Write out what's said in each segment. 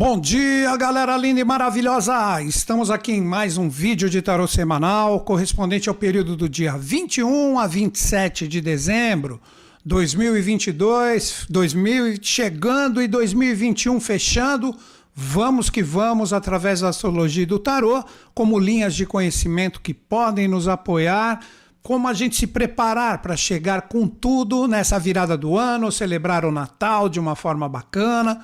Bom dia, galera linda e maravilhosa! Estamos aqui em mais um vídeo de tarô semanal, correspondente ao período do dia 21 a 27 de dezembro 2022, 2000 chegando e 2021 fechando. Vamos que vamos através da astrologia e do tarô, como linhas de conhecimento que podem nos apoiar como a gente se preparar para chegar com tudo nessa virada do ano, celebrar o Natal de uma forma bacana.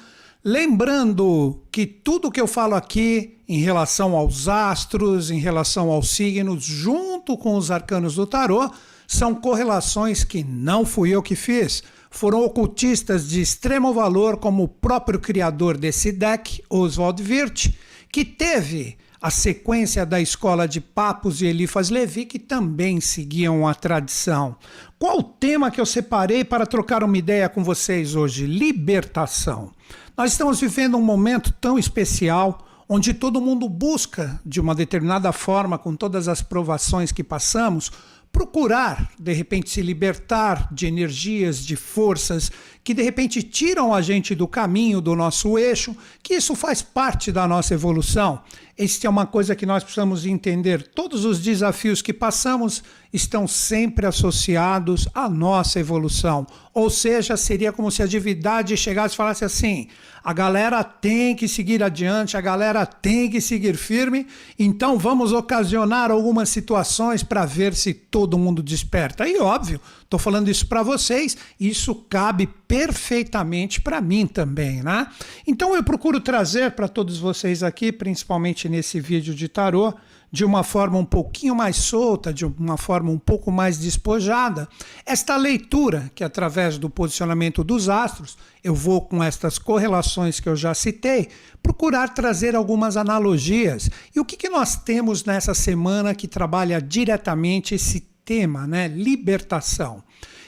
Lembrando que tudo que eu falo aqui em relação aos astros, em relação aos signos, junto com os arcanos do tarô, são correlações que não fui eu que fiz. Foram ocultistas de extremo valor, como o próprio criador desse deck, Oswald Wirth, que teve a sequência da escola de Papos e Elifas Levi, que também seguiam a tradição. Qual o tema que eu separei para trocar uma ideia com vocês hoje? Libertação. Nós estamos vivendo um momento tão especial onde todo mundo busca, de uma determinada forma, com todas as provações que passamos, procurar, de repente, se libertar de energias, de forças que de repente tiram a gente do caminho, do nosso eixo, que isso faz parte da nossa evolução. Este é uma coisa que nós precisamos entender. Todos os desafios que passamos estão sempre associados à nossa evolução. Ou seja, seria como se a divindade chegasse e falasse assim: a galera tem que seguir adiante, a galera tem que seguir firme, então vamos ocasionar algumas situações para ver se todo mundo desperta. E óbvio, estou falando isso para vocês, isso cabe perfeitamente para mim também, né? Então eu procuro trazer para todos vocês aqui, principalmente nesse vídeo de tarô, de uma forma um pouquinho mais solta, de uma forma um pouco mais despojada, esta leitura que através do posicionamento dos astros, eu vou com estas correlações que eu já citei, procurar trazer algumas analogias. E o que, que nós temos nessa semana que trabalha diretamente esse tema, né? Libertação.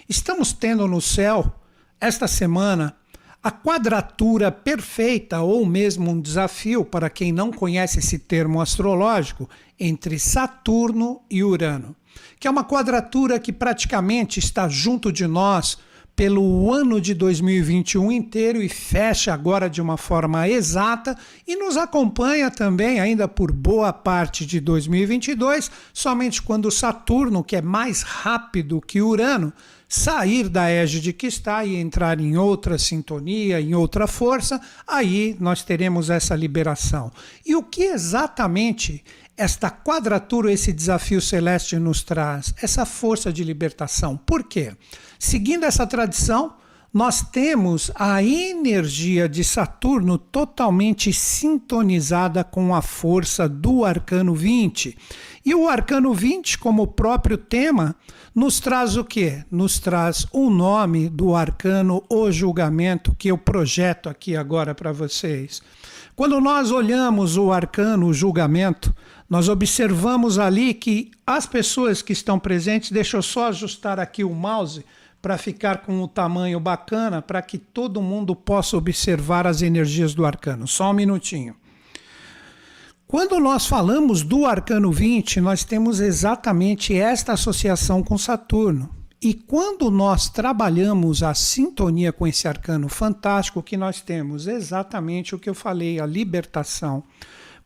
Estamos tendo no céu esta semana, a quadratura perfeita, ou mesmo um desafio para quem não conhece esse termo astrológico, entre Saturno e Urano, que é uma quadratura que praticamente está junto de nós pelo ano de 2021 inteiro e fecha agora de uma forma exata e nos acompanha também ainda por boa parte de 2022, somente quando Saturno, que é mais rápido que Urano, sair da égide que está e entrar em outra sintonia, em outra força, aí nós teremos essa liberação. E o que exatamente esta quadratura, esse desafio celeste nos traz? Essa força de libertação. Por quê? Seguindo essa tradição, nós temos a energia de Saturno totalmente sintonizada com a força do arcano 20. E o arcano 20, como próprio tema, nos traz o quê? Nos traz o nome do arcano O Julgamento, que eu projeto aqui agora para vocês. Quando nós olhamos o arcano o julgamento, nós observamos ali que as pessoas que estão presentes, deixa eu só ajustar aqui o mouse para ficar com o tamanho bacana, para que todo mundo possa observar as energias do arcano. Só um minutinho. Quando nós falamos do arcano 20, nós temos exatamente esta associação com Saturno. E quando nós trabalhamos a sintonia com esse arcano fantástico, que nós temos exatamente o que eu falei, a libertação.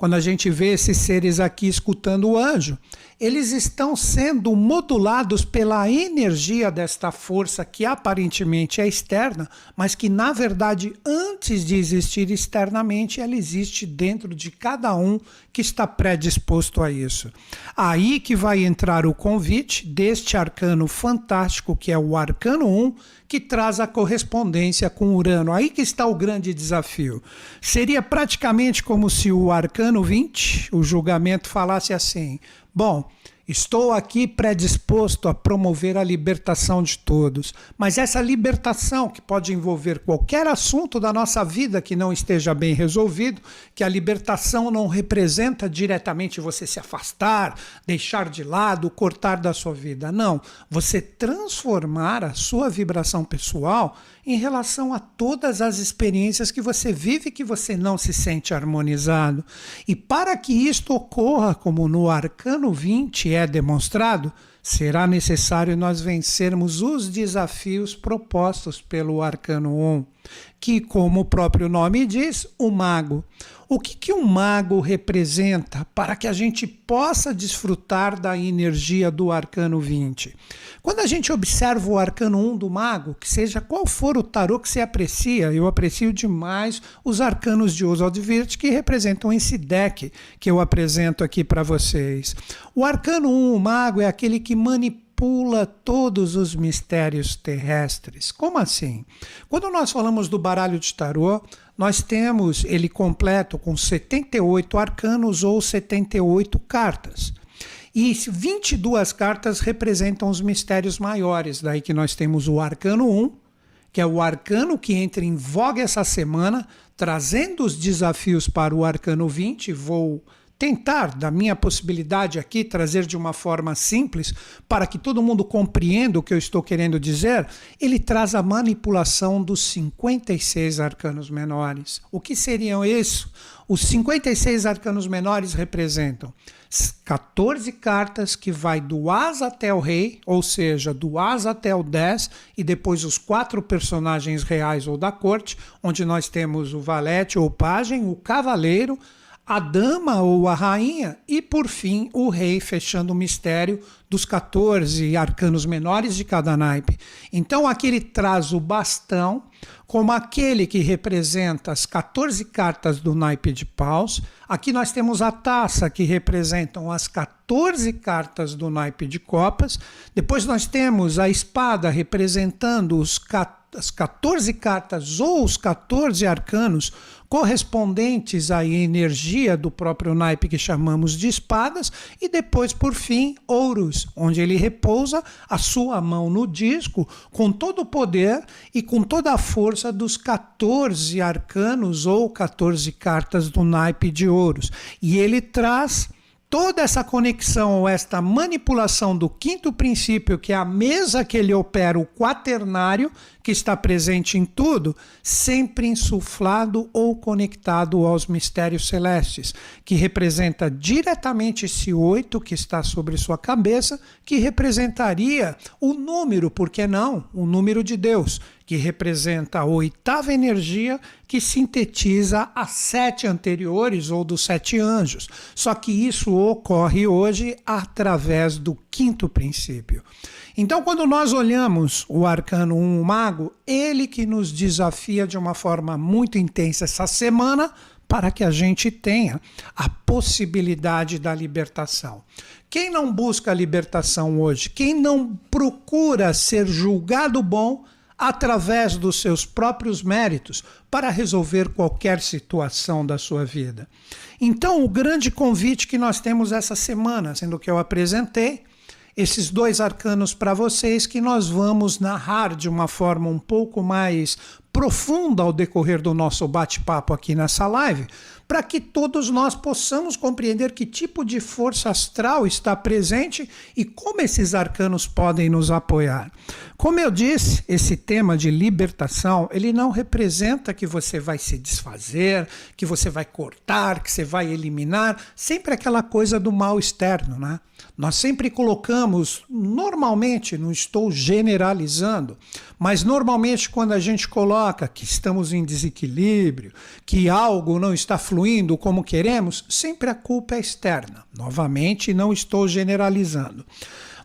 Quando a gente vê esses seres aqui escutando o anjo, eles estão sendo modulados pela energia desta força que aparentemente é externa, mas que na verdade, antes de existir externamente, ela existe dentro de cada um que está predisposto a isso. Aí que vai entrar o convite deste arcano fantástico, que é o arcano 1, que traz a correspondência com Urano. Aí que está o grande desafio. Seria praticamente como se o arcano 20, o julgamento, falasse assim: Bom, estou aqui predisposto a promover a libertação de todos, mas essa libertação, que pode envolver qualquer assunto da nossa vida que não esteja bem resolvido, que a libertação não representa diretamente você se afastar, deixar de lado, cortar da sua vida. Não, você transformar a sua vibração pessoal em relação a todas as experiências que você vive que você não se sente harmonizado. E para que isto ocorra, como no arcano 20 é demonstrado, será necessário nós vencermos os desafios propostos pelo arcano 1. Que, como o próprio nome diz, o mago. O que, que um mago representa para que a gente possa desfrutar da energia do arcano 20? Quando a gente observa o arcano 1 do mago, que seja qual for o tarô que você aprecia, eu aprecio demais os arcanos de Oswald que representam esse deck que eu apresento aqui para vocês. O arcano 1, o mago, é aquele que manipula todos os mistérios terrestres. Como assim? Quando nós falamos do baralho de tarô, nós temos ele completo com 78 arcanos ou 78 cartas. E 22 cartas representam os mistérios maiores. Daí que nós temos o arcano 1, que é o arcano que entra em voga essa semana, trazendo os desafios para o arcano 20. Vou tentar, da minha possibilidade aqui, trazer de uma forma simples para que todo mundo compreenda o que eu estou querendo dizer, ele traz a manipulação dos 56 arcanos menores. O que seriam isso? Os 56 arcanos menores representam 14 cartas que vai do As até o Rei, ou seja, do As até o 10, e depois os quatro personagens reais ou da corte, onde nós temos o Valete ou Pajem, o Cavaleiro, a dama ou a rainha e, por fim, o rei, fechando o mistério dos 14 arcanos menores de cada naipe. Então, aqui ele traz o bastão como aquele que representa as 14 cartas do naipe de paus. Aqui nós temos a taça, que representam as 14 cartas do naipe de copas. Depois nós temos a espada, representando os 14 as 14 cartas ou os 14 arcanos correspondentes à energia do próprio naipe que chamamos de espadas, e depois, por fim, ouros, onde ele repousa a sua mão no disco com todo o poder e com toda a força dos 14 arcanos ou 14 cartas do naipe de ouros. E ele traz toda essa conexão ou esta manipulação do quinto princípio, que é a mesa que ele opera, o quaternário, que está presente em tudo, sempre insuflado ou conectado aos mistérios celestes, que representa diretamente esse oito que está sobre sua cabeça, que representaria o número, por que não? O número de Deus, que representa a oitava energia que sintetiza as sete anteriores ou dos sete anjos. Só que isso ocorre hoje através do quinto princípio. Então, quando nós olhamos o arcano 1, o mago, ele que nos desafia de uma forma muito intensa essa semana para que a gente tenha a possibilidade da libertação. Quem não busca a libertação hoje, quem não procura ser julgado bom através dos seus próprios méritos para resolver qualquer situação da sua vida. Então, o grande convite que nós temos essa semana, sendo que eu apresentei, esses dois arcanos para vocês que nós vamos narrar de uma forma um pouco mais profunda ao decorrer do nosso bate-papo aqui nessa live, para que todos nós possamos compreender que tipo de força astral está presente e como esses arcanos podem nos apoiar. Como eu disse, esse tema de libertação, ele não representa que você vai se desfazer, que você vai cortar, que você vai eliminar, sempre aquela coisa do mal externo, né? Nós sempre colocamos, normalmente, não estou generalizando, mas normalmente quando a gente coloca que estamos em desequilíbrio, que algo não está fluindo como queremos, sempre a culpa é externa. Novamente, não estou generalizando.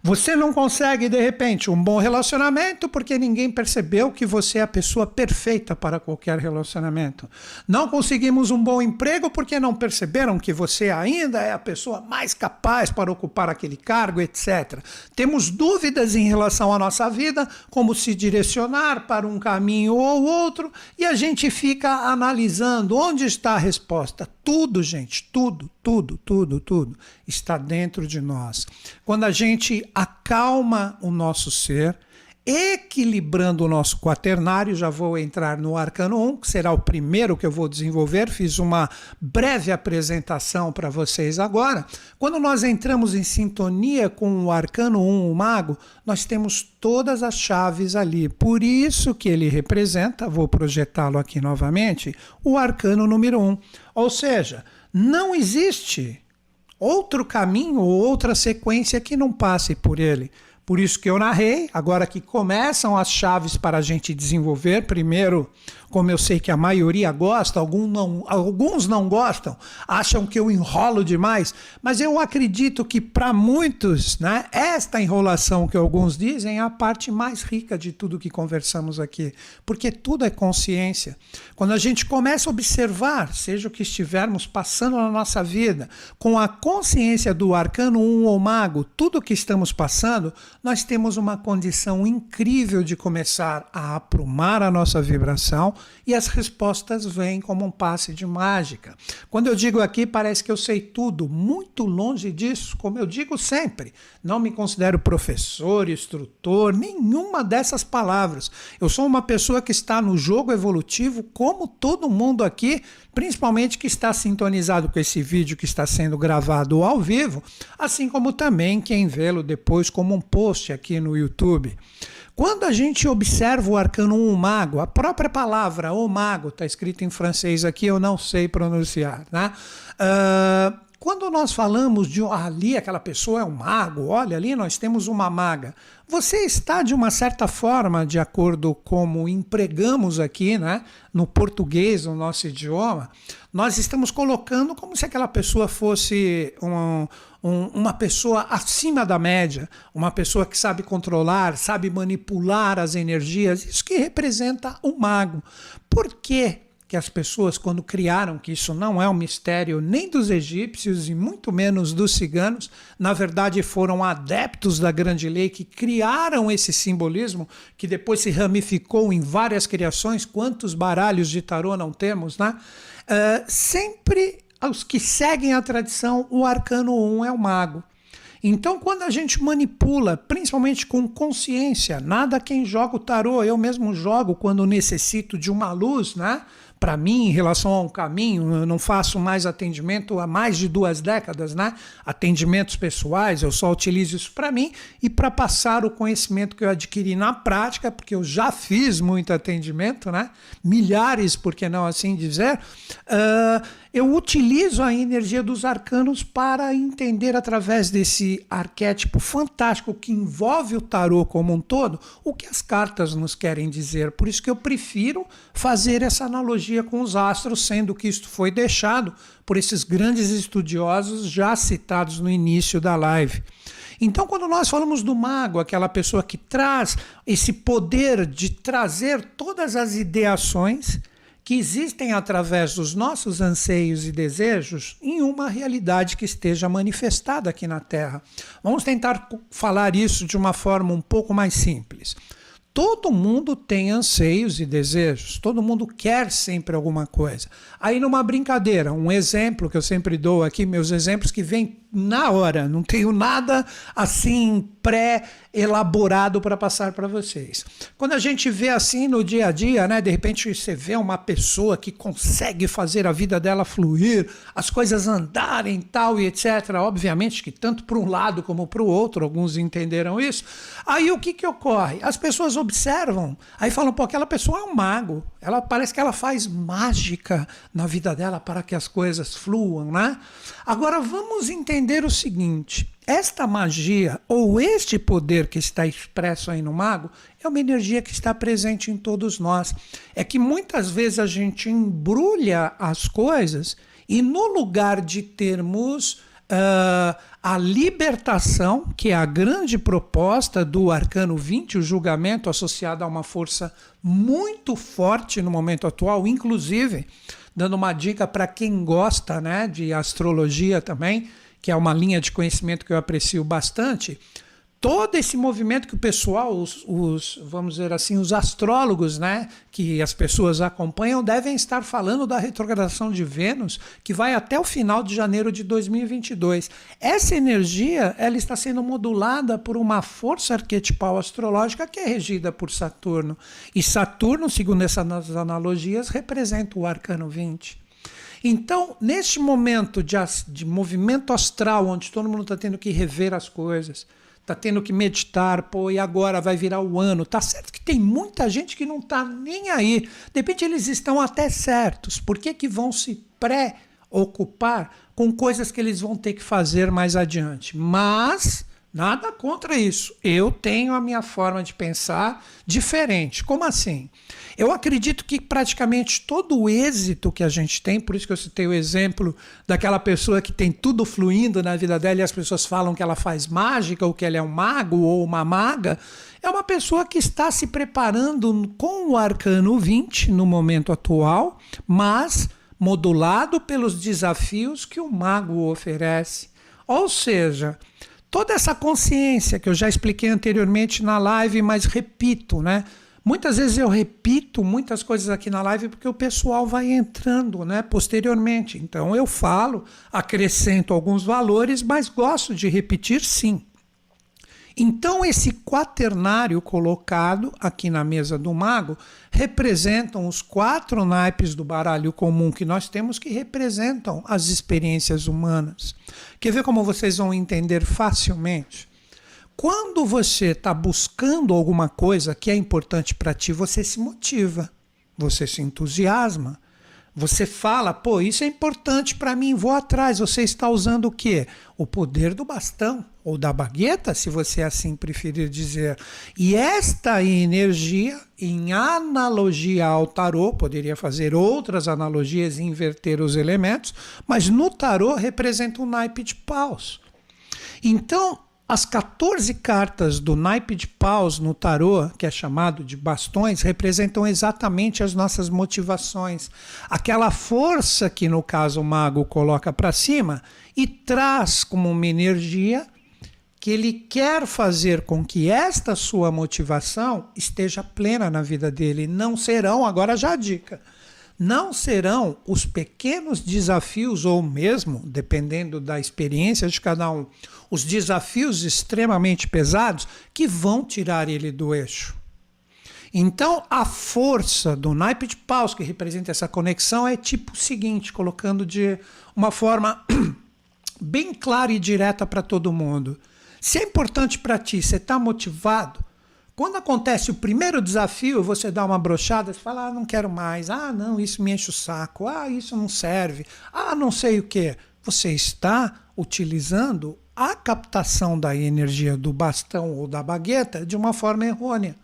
Você não consegue, de repente, um bom relacionamento porque ninguém percebeu que você é a pessoa perfeita para qualquer relacionamento. Não conseguimos um bom emprego porque não perceberam que você ainda é a pessoa mais capaz para ocupar aquele cargo, etc. Temos dúvidas em relação à nossa vida, como se direcionar para um caminho ou outro, e a gente fica analisando onde está a resposta. Tudo, gente, tudo, tudo, tudo, tudo está dentro de nós. Quando a gente acalma o nosso ser, equilibrando o nosso quaternário, já vou entrar no arcano 1, que será o primeiro que eu vou desenvolver. Fiz uma breve apresentação para vocês agora. Quando nós entramos em sintonia com o arcano 1, o mago, nós temos todas as chaves ali. Por isso que ele representa, vou projetá-lo aqui novamente, o arcano número 1. Ou seja, não existe outro caminho ou outra sequência que não passe por ele. Por isso que eu narrei, agora que começam as chaves para a gente desenvolver, primeiro como eu sei que a maioria gosta, alguns não, alguns não gostam, acham que eu enrolo demais, mas eu acredito que para muitos, né, esta enrolação que alguns dizem é a parte mais rica de tudo que conversamos aqui, porque tudo é consciência. Quando a gente começa a observar, seja o que estivermos passando na nossa vida, com a consciência do arcano 1 ou mago, tudo que estamos passando, nós temos uma condição incrível de começar a aprumar a nossa vibração e as respostas vêm como um passe de mágica. Quando eu digo aqui, parece que eu sei tudo, muito longe disso, como eu digo sempre. Não me considero professor, instrutor, nenhuma dessas palavras. Eu sou uma pessoa que está no jogo evolutivo, como todo mundo aqui, principalmente que está sintonizado com esse vídeo que está sendo gravado ao vivo, assim como também quem vê-lo depois como um post aqui no YouTube. Quando a gente observa o arcano 1 mago, a própria palavra o mago está escrito em francês aqui, eu não sei pronunciar, né? Uh, quando nós falamos de ah, ali aquela pessoa é um mago, olha ali nós temos uma maga, você está de uma certa forma, de acordo como empregamos aqui, né, no português, no nosso idioma, nós estamos colocando como se aquela pessoa fosse um, um, uma pessoa acima da média, uma pessoa que sabe controlar, sabe manipular as energias, isso que representa o um mago. Por quê? que as pessoas, quando criaram, que isso não é um mistério nem dos egípcios e muito menos dos ciganos, na verdade foram adeptos da grande lei que criaram esse simbolismo, que depois se ramificou em várias criações. Quantos baralhos de tarô não temos, né? Uh, sempre os que seguem a tradição, o arcano 1 é o mago. Então, quando a gente manipula, principalmente com consciência, nada quem joga o tarô, eu mesmo jogo quando necessito de uma luz, né? Para mim em relação a um caminho. Eu não faço mais atendimento há mais de duas décadas, né? Atendimentos pessoais, eu só utilizo isso para mim e para passar o conhecimento que eu adquiri na prática, porque eu já fiz muito atendimento, né? Milhares, por que não assim dizer. Uh, eu utilizo a energia dos arcanos para entender através desse arquétipo fantástico que envolve o tarô como um todo, o que as cartas nos querem dizer. Por isso que eu prefiro fazer essa analogia com os astros, sendo que isto foi deixado por esses grandes estudiosos já citados no início da live. Então, quando nós falamos do mago, aquela pessoa que traz esse poder de trazer todas as ideações, que existem através dos nossos anseios e desejos em uma realidade que esteja manifestada aqui na Terra. Vamos tentar falar isso de uma forma um pouco mais simples. Todo mundo tem anseios e desejos, todo mundo quer sempre alguma coisa. Aí, numa brincadeira, um exemplo que eu sempre dou aqui, meus exemplos que vêm na hora, não tenho nada assim pré-elaborado para passar para vocês. Quando a gente vê assim no dia a dia, né, de repente você vê uma pessoa que consegue fazer a vida dela fluir, as coisas andarem tal e etc. Obviamente que tanto para um lado como para o outro, alguns entenderam isso. Aí o que, que ocorre? As pessoas observam, aí falam, pô, aquela pessoa é um mago, ela parece que ela faz mágica na vida dela para que as coisas fluam, né? Agora vamos entender o seguinte: esta magia ou este poder que está expresso aí no mago é uma energia que está presente em todos nós. É que muitas vezes a gente embrulha as coisas e no lugar de termos Uh, a libertação, que é a grande proposta do Arcano 20, o julgamento associado a uma força muito forte no momento atual, inclusive dando uma dica para quem gosta né, de astrologia também, que é uma linha de conhecimento que eu aprecio bastante todo esse movimento que o pessoal, os, os, vamos dizer assim, os astrólogos, né, que as pessoas acompanham, devem estar falando da retrogradação de Vênus, que vai até o final de janeiro de 2022. Essa energia, ela está sendo modulada por uma força arquetipal astrológica que é regida por Saturno. E Saturno, segundo essas analogias, representa o arcano 20. Então, neste momento de, de movimento astral, onde todo mundo está tendo que rever as coisas, tá tendo que meditar, pô, e agora vai virar o ano. Tá certo que tem muita gente que não tá nem aí. De repente eles estão até certos. Por que, que vão se pré-ocupar com coisas que eles vão ter que fazer mais adiante? Mas Nada contra isso. Eu tenho a minha forma de pensar diferente. Como assim? Eu acredito que praticamente todo o êxito que a gente tem, por isso que eu citei o exemplo daquela pessoa que tem tudo fluindo na vida dela e as pessoas falam que ela faz mágica ou que ela é um mago ou uma maga, é uma pessoa que está se preparando com o arcano 20 no momento atual, mas modulado pelos desafios que o mago oferece. Ou seja, toda essa consciência que eu já expliquei anteriormente na live, mas repito, né? Muitas vezes eu repito muitas coisas aqui na live porque o pessoal vai entrando, né, posteriormente. Então eu falo, acrescento alguns valores, mas gosto de repetir sim. Então, esse quaternário colocado aqui na mesa do mago representam os quatro naipes do baralho comum que nós temos que representam as experiências humanas. Quer ver como vocês vão entender facilmente? Quando você está buscando alguma coisa que é importante para ti, você se motiva, você se entusiasma. Você fala, pô, isso é importante para mim, vou atrás. Você está usando o quê? O poder do bastão ou da bagueta, se você assim preferir dizer. E esta energia, em analogia ao tarô, poderia fazer outras analogias e inverter os elementos, mas no tarô representa um naipe de paus. Então, as 14 cartas do naipe de paus no tarô, que é chamado de bastões, representam exatamente as nossas motivações. Aquela força que, no caso, o mago coloca para cima e traz como uma energia que ele quer fazer com que esta sua motivação esteja plena na vida dele. Não serão, agora já a dica não serão os pequenos desafios, ou mesmo, dependendo da experiência de cada um, os desafios extremamente pesados que vão tirar ele do eixo. Então, a força do naipe de paus que representa essa conexão é tipo o seguinte, colocando de uma forma bem clara e direta para todo mundo. Se é importante para ti, você está motivado, quando acontece o primeiro desafio, você dá uma brochada, você fala, ah, não quero mais, ah, não, isso me enche o saco, ah, isso não serve, ah, não sei o que. Você está utilizando a captação da energia do bastão ou da bagueta de uma forma errônea.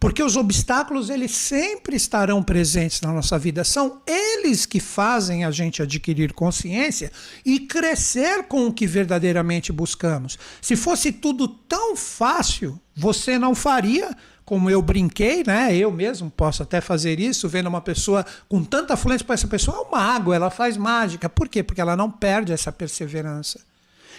Porque os obstáculos eles sempre estarão presentes na nossa vida. São eles que fazem a gente adquirir consciência e crescer com o que verdadeiramente buscamos. Se fosse tudo tão fácil, você não faria como eu brinquei, né? Eu mesmo posso até fazer isso, vendo uma pessoa com tanta fluência para essa pessoa é um mago, ela faz mágica. Por quê? Porque ela não perde essa perseverança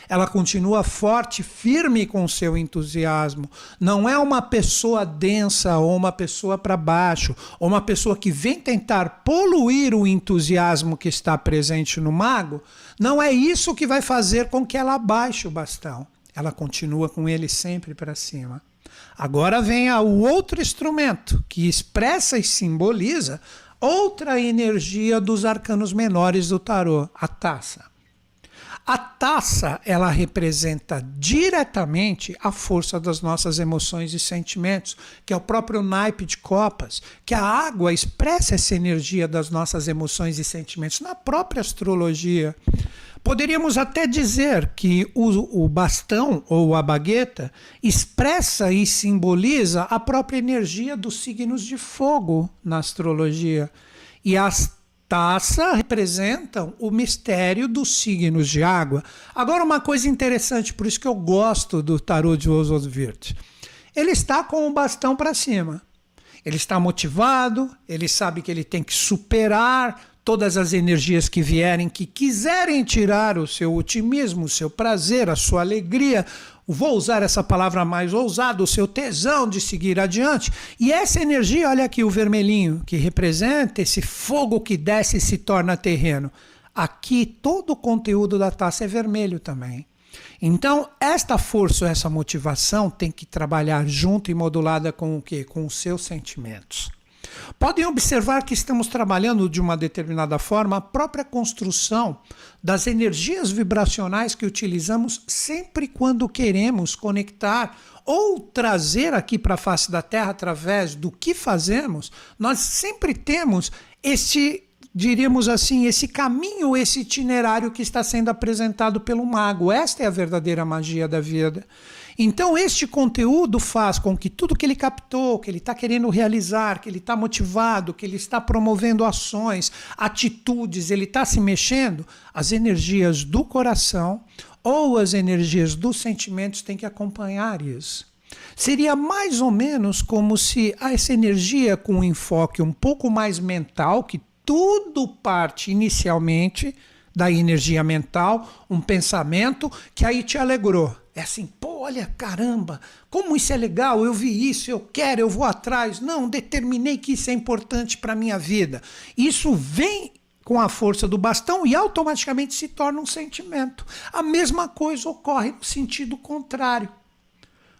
ela continua forte, firme com seu entusiasmo. Não é uma pessoa densa ou uma pessoa para baixo, ou uma pessoa que vem tentar poluir o entusiasmo que está presente no mago. Não é isso que vai fazer com que ela abaixe o bastão. Ela continua com ele sempre para cima. Agora vem o outro instrumento que expressa e simboliza outra energia dos arcanos menores do tarô, a taça. A taça, ela representa diretamente a força das nossas emoções e sentimentos, que é o próprio naipe de copas, que a água expressa essa energia das nossas emoções e sentimentos na própria astrologia. Poderíamos até dizer que o, o, bastão ou a bagueta expressa e simboliza a própria energia dos signos de fogo na astrologia. E as taça representam o mistério dos signos de água. Agora, uma coisa interessante, por isso que eu gosto do tarô de Oswald Wirth. Ele está com o bastão para cima. Ele está motivado, ele sabe que ele tem que superar todas as energias que vierem, que quiserem tirar o seu otimismo, o seu prazer, a sua alegria, vou usar essa palavra mais ousada, o seu tesão de seguir adiante. E essa energia, olha aqui o vermelhinho, que representa esse fogo que desce e se torna terreno. Aqui todo o conteúdo da taça é vermelho também. Então, esta força, essa motivação tem que trabalhar junto e modulada com o quê? Com os seus sentimentos. Podem observar que estamos trabalhando de uma determinada forma a própria construção das energias vibracionais que utilizamos sempre quando queremos conectar ou trazer aqui para a face da Terra através do que fazemos. Nós sempre temos este diríamos assim, esse caminho, esse itinerário que está sendo apresentado pelo mago. Esta é a verdadeira magia da vida. Então, este conteúdo faz com que tudo que ele captou, que ele está querendo realizar, que ele está motivado, que ele está promovendo ações, atitudes, ele está se mexendo, as energias do coração ou as energias dos sentimentos têm que acompanhar isso. Seria mais ou menos como se essa energia com um enfoque um pouco mais mental, que tudo parte inicialmente da energia mental, um pensamento que aí te alegrou. É assim, pô, olha, caramba, como isso é legal, eu vi isso, eu quero, eu vou atrás. Não, determinei que isso é importante para a minha vida. Isso vem com a força do bastão e automaticamente se torna um sentimento. A mesma coisa ocorre no sentido contrário.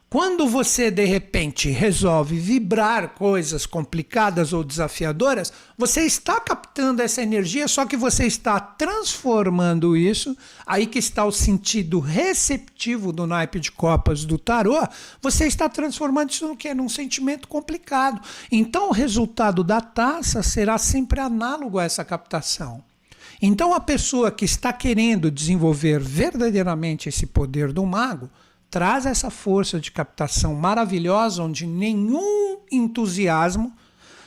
Quando você de repente resolve vibrar coisas complicadas ou desafiadoras, você está captando essa energia, só que você está transformando isso. Aí que está o sentido receptivo do naipe de copas do tarô. Você está transformando isso no que? Num sentimento complicado. Então o resultado da taça será sempre análogo a essa captação. Então a pessoa que está querendo desenvolver verdadeiramente esse poder do mago traz essa força de captação maravilhosa, onde nenhum entusiasmo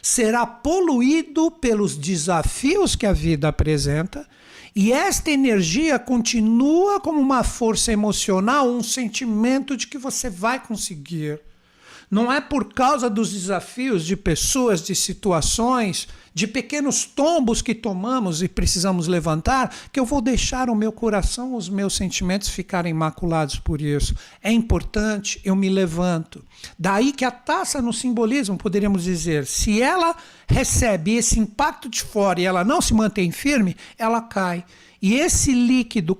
será poluído pelos desafios que a vida apresenta, e esta energia continua como uma força emocional, um sentimento de que você vai conseguir. Não é por causa dos desafios de pessoas, de situações, de pequenos tombos que tomamos e precisamos levantar, que eu vou deixar o meu coração, os meus sentimentos ficarem maculados por isso. É importante, eu me levanto. Daí que a taça no simbolismo, poderíamos dizer, se ela recebe esse impacto de fora e ela não se mantém firme, ela cai. E esse líquido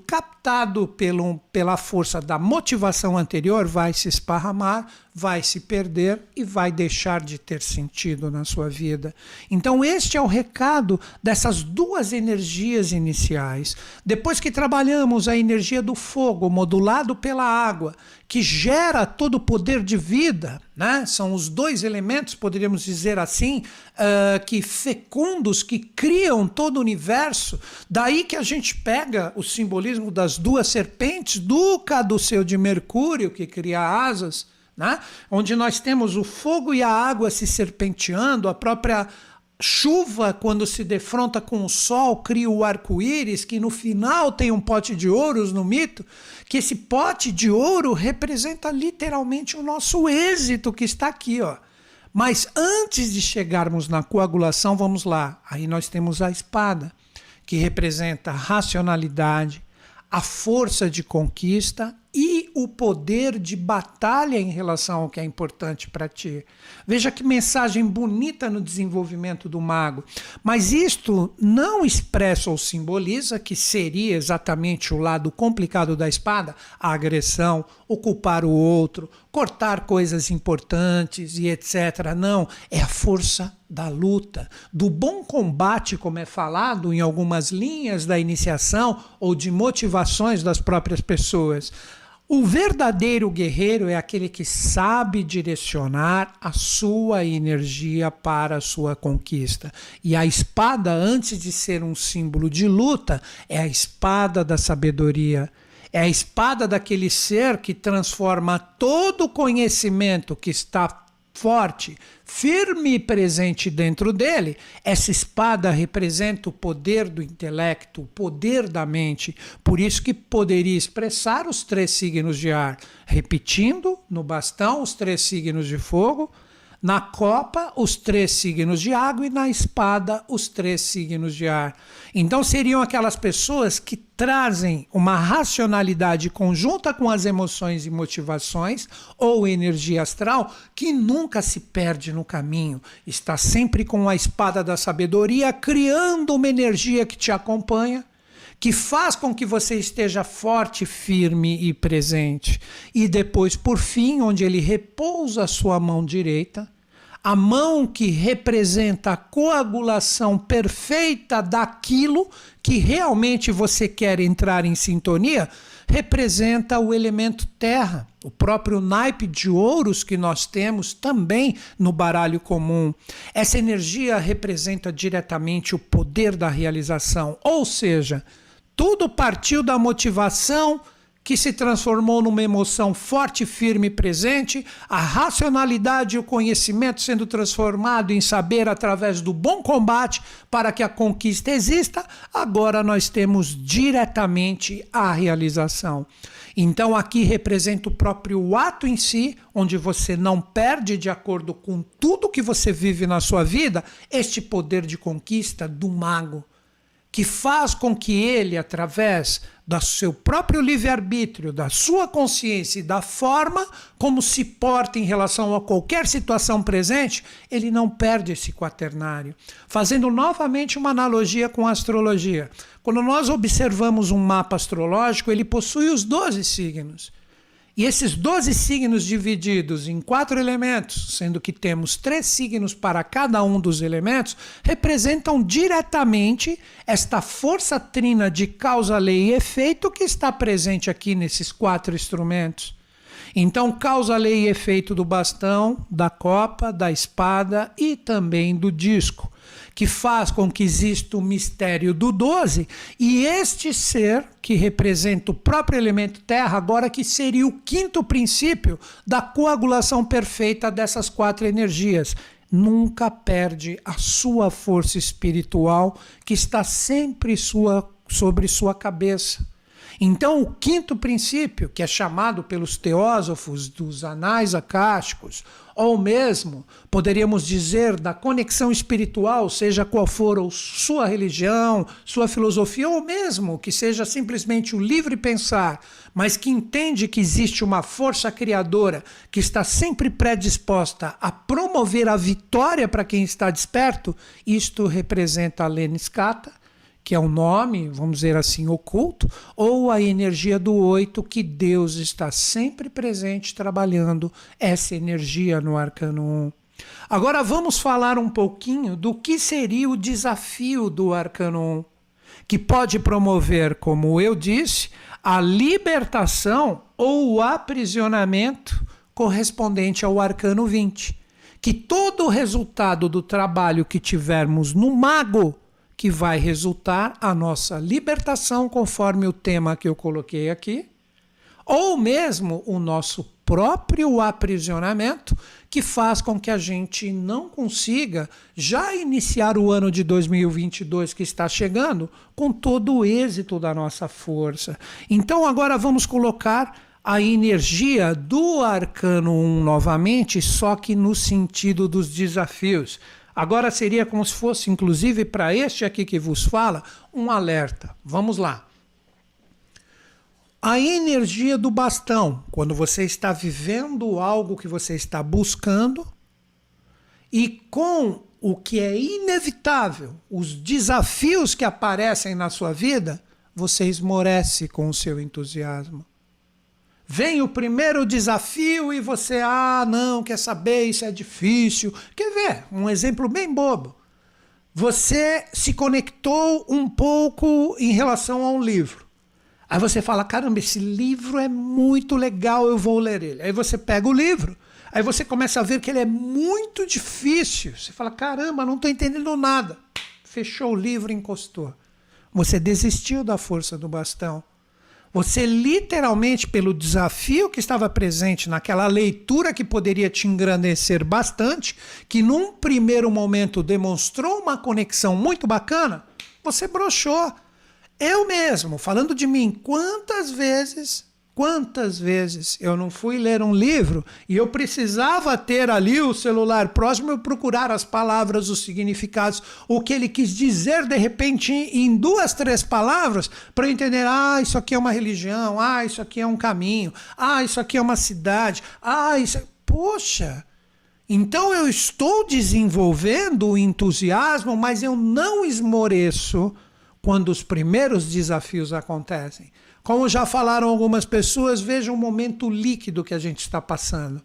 pelo, pela força da motivação anterior vai se esparramar, vai se perder e vai deixar de ter sentido na sua vida. Então, este é o recado dessas duas energias iniciais. Depois que trabalhamos a energia do fogo, modulado pela água, que gera todo o poder de vida, né? são os dois elementos, poderíamos dizer assim, uh, que fecundos, que criam todo o universo. Daí que a gente pega o simbolismo das duas serpentes, do caduceu de Mercúrio, que cria asas, né? onde nós temos o fogo e a água se serpenteando, a própria chuva, quando se defronta com o sol, cria o arco-íris, que no final tem um pote de ouros no mito, que esse pote de ouro representa literalmente o nosso êxito que está aqui, ó. Mas antes de chegarmos na coagulação, vamos lá. Aí nós temos a espada, que representa racionalidade, a força de conquista e o poder de batalha em relação ao que é importante para ti. Veja que mensagem bonita no desenvolvimento do mago. Mas isto não expressa ou simboliza que seria exatamente o lado complicado da espada, a agressão, ocupar o outro, cortar coisas importantes e etc. Não, é a força da luta, do bom combate, como é falado em algumas linhas da iniciação ou de motivações das próprias pessoas. O verdadeiro guerreiro é aquele que sabe direcionar a sua energia para a sua conquista. E a espada, antes de ser um símbolo de luta, é a espada da sabedoria. É a espada daquele ser que transforma todo o conhecimento que está forte, firme e presente dentro dele, essa espada representa o poder do intelecto, o poder da mente. Por isso que poderia expressar os três signos de ar, repetindo no bastão os três signos de fogo, na copa, os três signos de água e na espada, os três signos de ar. Então seriam aquelas pessoas que trazem uma racionalidade conjunta com as emoções e motivações ou energia astral que nunca se perde no caminho, está sempre com a espada da sabedoria criando uma energia que te acompanha que faz com que você esteja forte, firme e presente. E depois, por fim, onde ele repousa a sua mão direita, a mão que representa a coagulação perfeita daquilo que realmente você quer entrar em sintonia, representa o elemento terra. O próprio naipe de ouros que nós temos também no baralho comum. Essa energia representa diretamente o poder da realização, ou seja, tudo partiu da motivação que se transformou numa emoção forte, firme e presente, a racionalidade e o conhecimento sendo transformado em saber através do bom combate para que a conquista exista, agora nós temos diretamente a realização. Então aqui representa o próprio ato em si, onde você não perde de acordo com tudo que você vive na sua vida, este poder de conquista do mago que faz com que ele, através do seu próprio livre-arbítrio, da sua consciência e da forma como se porta em relação a qualquer situação presente, ele não perde esse quaternário. Fazendo novamente uma analogia com a astrologia. Quando nós observamos um mapa astrológico, ele possui os 12 signos. E esses 12 signos divididos em quatro elementos, sendo que temos três signos para cada um dos elementos, representam diretamente esta força trina de causa, lei e efeito que está presente aqui nesses quatro instrumentos. Então, causa, lei e efeito do bastão, da copa, da espada e também do disco que faz com que exista o mistério do 12, e este ser, que representa o próprio elemento terra, agora que seria o quinto princípio da coagulação perfeita dessas quatro energias. Nunca perde a sua força espiritual, que está sempre sua, sobre sua cabeça. Então, o quinto princípio, que é chamado pelos teósofos dos anais acásticos, ou mesmo, poderíamos dizer, da conexão espiritual, seja qual for a sua religião, sua filosofia, ou mesmo que seja simplesmente o livre pensar, mas que entende que existe uma força criadora que está sempre predisposta a promover a vitória para quem está desperto, isto representa a Leniskata, que é um nome, vamos dizer assim, oculto, ou a energia do oito, que Deus está sempre presente trabalhando essa energia no arcano 1. Agora vamos falar um pouquinho do que seria o desafio do arcano 1, que pode promover, como eu disse, a libertação ou o aprisionamento correspondente ao arcano 20. Que todo o resultado do trabalho que tivermos no mago que vai resultar a nossa libertação, conforme o tema que eu coloquei aqui, ou mesmo o nosso próprio aprisionamento, que faz com que a gente não consiga já iniciar o ano de 2022 que está chegando com todo o êxito da nossa força. Então agora vamos colocar a energia do arcano 1 novamente, só que no sentido dos desafios. Agora seria como se fosse, inclusive, para este aqui que vos fala, um alerta. Vamos lá. A energia do bastão, quando você está vivendo algo que você está buscando e com o que é inevitável, os desafios que aparecem na sua vida, você esmorece com o seu entusiasmo. Vem o primeiro desafio e você, ah, não, quer saber, isso é difícil. Quer ver? Um exemplo bem bobo. Você se conectou um pouco em relação a um livro. Aí você fala: caramba, esse livro é muito legal, eu vou ler ele. Aí você pega o livro, aí você começa a ver que ele é muito difícil. Você fala: caramba, não estou entendendo nada. Fechou o livro encostou. Você desistiu da força do bastão. Você literalmente, pelo desafio que estava presente naquela leitura que poderia te engrandecer bastante, que num primeiro momento demonstrou uma conexão muito bacana, você broxou. Eu mesmo, falando de mim, quantas vezes Quantas vezes eu não fui ler um livro e eu precisava ter ali o celular próximo e procurar as palavras, os significados, o que ele quis dizer de repente em duas, três palavras para eu entender: ah, isso aqui é uma religião, ah, isso aqui é um caminho, ah, isso aqui é uma cidade, ah, isso. É... Poxa! Então eu estou desenvolvendo o entusiasmo, mas eu não esmoreço quando os primeiros desafios acontecem. Como já falaram algumas pessoas, veja o momento líquido que a gente está passando.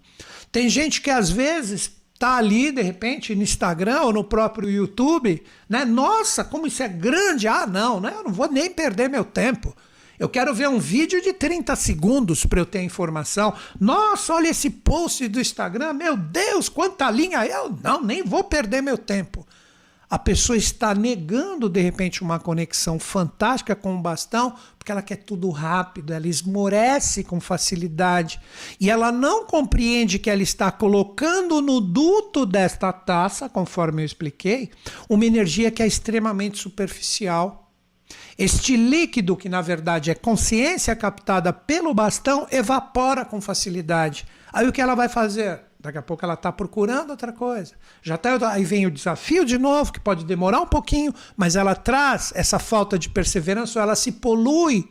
Tem gente que às vezes está ali, de repente, no Instagram ou no próprio YouTube, né? Nossa, como isso é grande! Ah, não, né? eu não vou nem perder meu tempo. Eu quero ver um vídeo de 30 segundos para eu ter informação. Nossa, olha esse post do Instagram. Meu Deus, quanta linha. Eu não, nem vou perder meu tempo. A pessoa está negando, de repente, uma conexão fantástica com o bastão, porque ela quer tudo rápido, ela esmorece com facilidade. E ela não compreende que ela está colocando no duto desta taça, conforme eu expliquei, uma energia que é extremamente superficial este líquido, que na verdade é consciência captada pelo bastão, evapora com facilidade. Aí o que ela vai fazer? Daqui a pouco ela está procurando outra coisa. Já tá, aí vem o desafio de novo, que pode demorar um pouquinho, mas ela traz essa falta de perseverança, ela se polui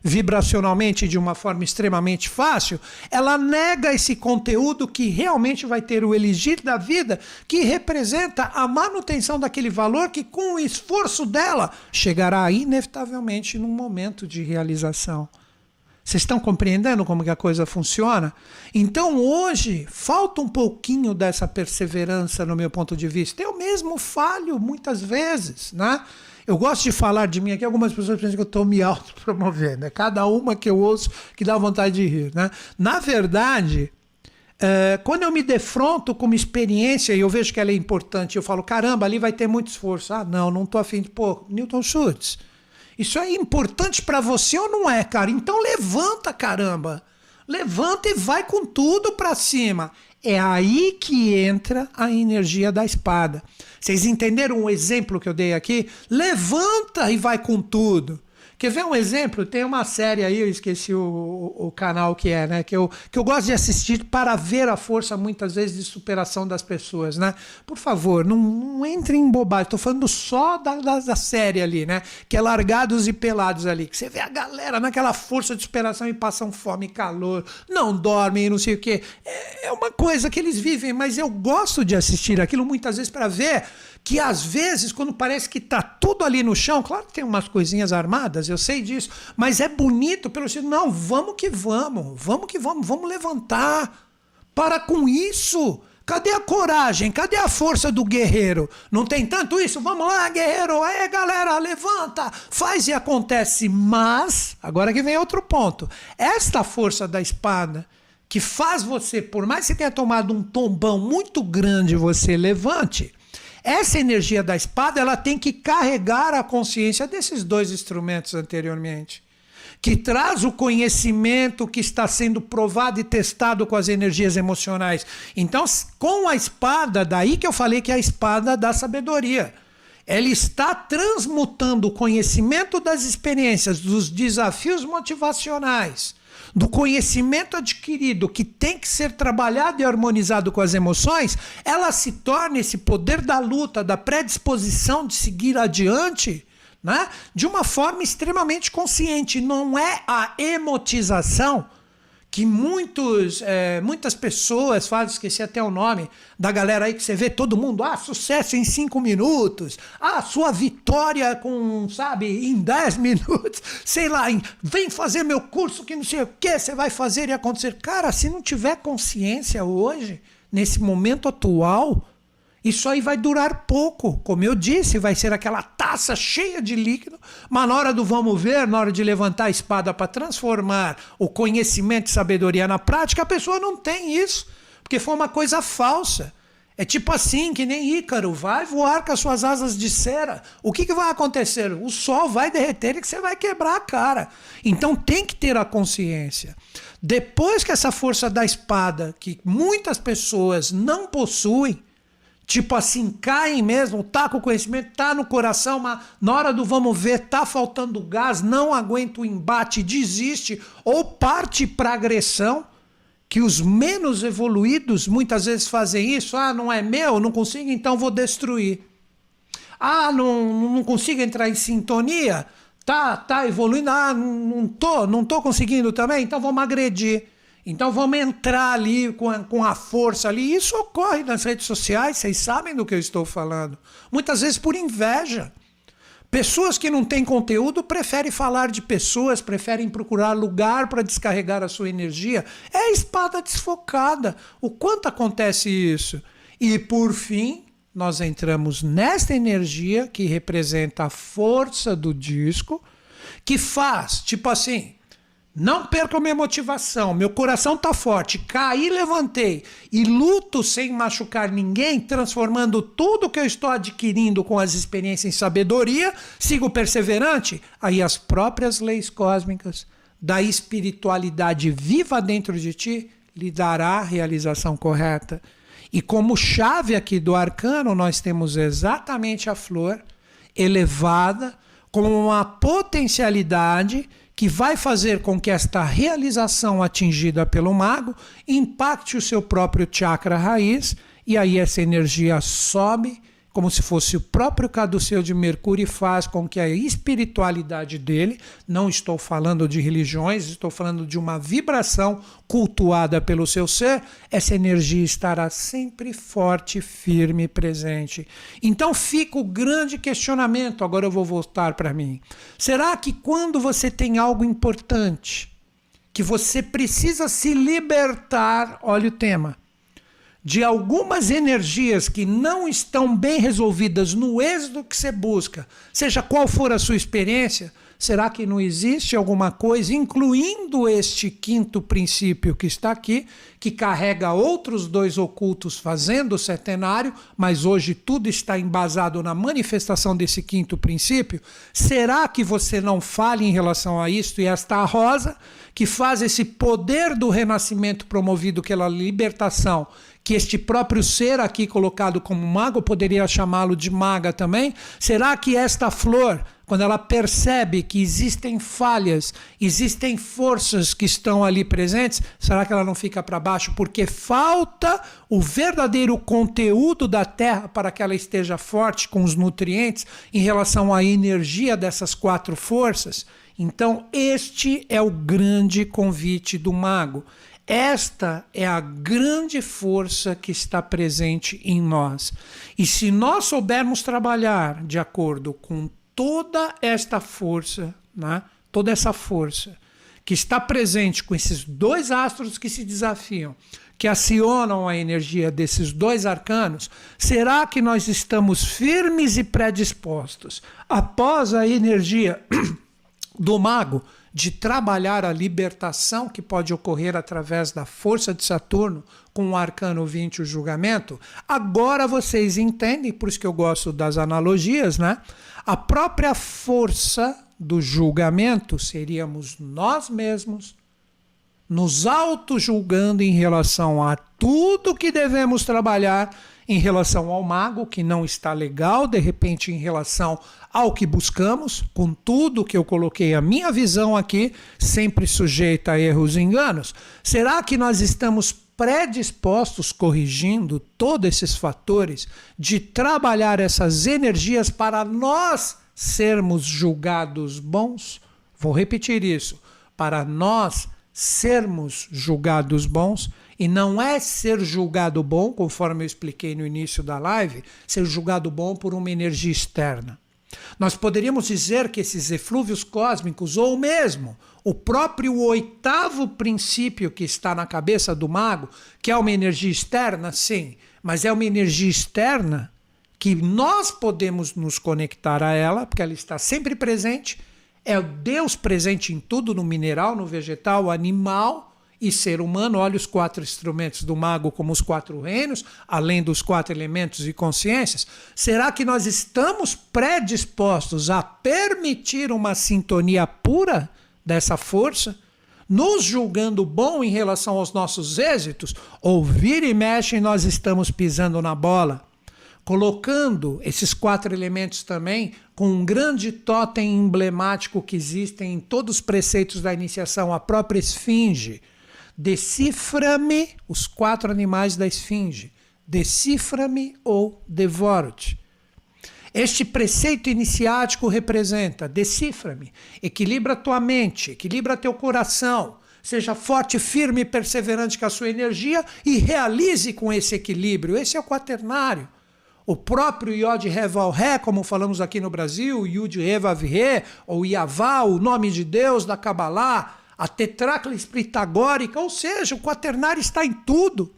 vibracionalmente de uma forma extremamente fácil, ela nega esse conteúdo que realmente vai ter o elegir da vida, que representa a manutenção daquele valor que, com o esforço dela, chegará inevitavelmente num momento de realização. Vocês estão compreendendo como que a coisa funciona? Então hoje falta um pouquinho dessa perseverança no meu ponto de vista. Eu mesmo falho muitas vezes, né? Eu gosto de falar de mim aqui, algumas pessoas pensam que eu estou me autopromovendo. É cada uma que eu ouço que dá vontade de rir. Né? Na verdade, é, quando eu me defronto com uma experiência e eu vejo que ela é importante, eu falo, caramba, ali vai ter muito esforço. Ah, não, não estou afim de. Pô, Newton Schultz, isso é importante para você ou não é, cara? Então levanta, caramba. Levanta e vai com tudo para cima. É aí que entra a energia da espada. Vocês entenderam o exemplo que eu dei aqui? Levanta e vai com tudo. Quer ver um exemplo? Tem uma série aí, eu esqueci o, o, o, canal que é, né? Que eu, que eu gosto de assistir para ver a força, muitas vezes, de superação das pessoas, né? Por favor, não, não entre em bobagem. Estou falando só da, da, da, série ali, né? Que é Largados e Pelados ali. Que você vê a galera naquela força de superação e passam fome e calor, não dormem não sei o quê. É, é uma coisa que eles vivem, mas eu gosto de assistir aquilo muitas vezes para ver que às vezes, quando parece que está tudo ali no chão, claro que tem umas coisinhas armadas, eu sei disso, mas é bonito pelo sentido, não, vamos que vamos, vamos que vamos, vamos levantar. Para com isso. Cadê a coragem? Cadê a força do guerreiro? Não tem tanto isso? Vamos lá, guerreiro. Aí, galera, levanta, faz e acontece. Mas, agora que vem outro ponto. Esta força da espada que faz você, por mais que você tenha tomado um tombão muito grande, você levante. Essa energia da espada, ela tem que carregar a consciência desses dois instrumentos anteriormente, que traz o conhecimento que está sendo provado e testado com as energias emocionais. Então, com a espada, daí que eu falei que é a espada da sabedoria. Ela está transmutando o conhecimento das experiências, dos desafios motivacionais, do conhecimento adquirido que tem que ser trabalhado e harmonizado com as emoções, ela se torna esse poder da luta, da predisposição de seguir adiante, né? de uma forma extremamente consciente. Não é a emotização que muitos, é, muitas pessoas fazem, esqueci até o nome da galera aí que você vê todo mundo, ah, sucesso em cinco minutos, ah, sua vitória com, sabe, em dez minutos, sei lá, em, vem fazer meu curso que não sei o que você vai fazer e acontecer. Cara, se não tiver consciência hoje, nesse momento atual, isso aí vai durar pouco. Como eu disse, vai ser aquela taça cheia de líquido, mas na hora do vamos ver, na hora de levantar a espada para transformar o conhecimento e sabedoria na prática, a pessoa não tem isso, porque foi uma coisa falsa. É tipo assim, que nem Ícaro, vai voar com as suas asas de cera. O que, que vai acontecer? O sol vai derreter e você vai quebrar a cara. Então tem que ter a consciência. Depois que essa força da espada, que muitas pessoas não possuem, tipo assim, caem mesmo, tá com conhecimento, tá no coração, mas na hora do vamos ver, tá faltando gás, não aguenta o embate, desiste ou parte para agressão, que os menos evoluídos muitas vezes fazem isso, ah, não é meu, não consigo, então vou destruir. Ah, não, não consigo entrar em sintonia, tá, tá evoluindo, ah, não tô, não tô conseguindo também, então vamos agredir. Então vamos entrar ali com a, com a força ali. Isso ocorre nas redes sociais, vocês sabem do que eu estou falando. Muitas vezes por inveja. Pessoas que não têm conteúdo preferem falar de pessoas, preferem procurar lugar para descarregar a sua energia. É espada desfocada. O quanto acontece isso? E por fim, nós entramos nesta energia que representa a força do disco que faz, tipo assim, não perca minha motivação, meu coração tá forte, caí, levantei e luto sem machucar ninguém, transformando tudo que eu estou adquirindo com as experiências em sabedoria, sigo perseverante, aí as próprias leis cósmicas da espiritualidade viva dentro de ti lhe dará a realização correta. E como chave aqui do arcano, nós temos exatamente a flor elevada como uma potencialidade que vai fazer com que esta realização atingida pelo mago impacte o seu próprio chakra raiz e aí essa energia sobe como se fosse o próprio caduceu de Mercúrio e faz com que a espiritualidade dele, não estou falando de religiões, estou falando de uma vibração cultuada pelo seu ser, essa energia estará sempre forte, firme e presente. Então fica o grande questionamento, agora eu vou voltar para mim. Será que quando você tem algo importante, que você precisa se libertar, olha o tema, de algumas energias que não estão bem resolvidas no êxito que você busca, seja qual for a sua experiência, será que não existe alguma coisa, incluindo este quinto princípio que está aqui, que carrega outros dois ocultos fazendo o setenário, mas hoje tudo está embasado na manifestação desse quinto princípio? Será que você não fale em relação a isto e esta rosa, que faz esse poder do renascimento promovido pela libertação que este próprio ser aqui colocado como mago, poderia chamá-lo de maga também? Será que esta flor, quando ela percebe que existem falhas, existem forças que estão ali presentes, será que ela não fica para baixo porque falta o verdadeiro conteúdo da terra para que ela esteja forte com os nutrientes em relação à energia dessas quatro forças? Então, este é o grande convite do mago. Esta é a grande força que está presente em nós. E se nós soubermos trabalhar de acordo com toda esta força, né? toda essa força que está presente com esses dois astros que se desafiam, que acionam a energia desses dois arcanos, será que nós estamos firmes e predispostos após a energia do mago? De trabalhar a libertação que pode ocorrer através da força de Saturno com o arcano 20, o julgamento, agora vocês entendem, por isso que eu gosto das analogias, né? A própria força do julgamento seríamos nós mesmos nos auto-julgando em relação a tudo que devemos trabalhar em relação ao mago, que não está legal, de repente, em relação ao que buscamos, com tudo que eu coloquei a minha visão aqui, sempre sujeita a erros e enganos. Será que nós estamos predispostos, corrigindo todos esses fatores, de trabalhar essas energias para nós sermos julgados bons? Vou repetir isso. Para nós sermos julgados bons, e não é ser julgado bom, conforme eu expliquei no início da live, ser julgado bom por uma energia externa. Nós poderíamos dizer que esses eflúvios cósmicos, ou mesmo o próprio oitavo princípio que está na cabeça do mago, que é uma energia externa, sim, mas é uma energia externa que nós podemos nos conectar a ela, porque ela está sempre presente, é o Deus presente em tudo, no mineral, no vegetal, animal, e ser humano, olha os quatro instrumentos do mago como os quatro reinos, além dos quatro elementos e consciências. Será que nós estamos predispostos a permitir uma sintonia pura dessa força? Nos julgando bom em relação aos nossos êxitos? Ou vira e mexe nós estamos pisando na bola? Colocando esses quatro elementos também com um grande totem emblemático que existem em todos os preceitos da iniciação, a própria esfinge Decifra-me os quatro animais da esfinge. Decifra-me ou devoro-te. Este preceito iniciático representa: decifra-me, equilibra tua mente, equilibra teu coração, seja forte, firme e perseverante com a sua energia e realize com esse equilíbrio. Esse é o quaternário. O próprio Yod Reval Ré, como falamos aqui no Brasil, Yud Revav Re, ou Yavá, o nome de Deus da Kabbalah, a tetráclise pitagórica, ou seja, o quaternário está em tudo.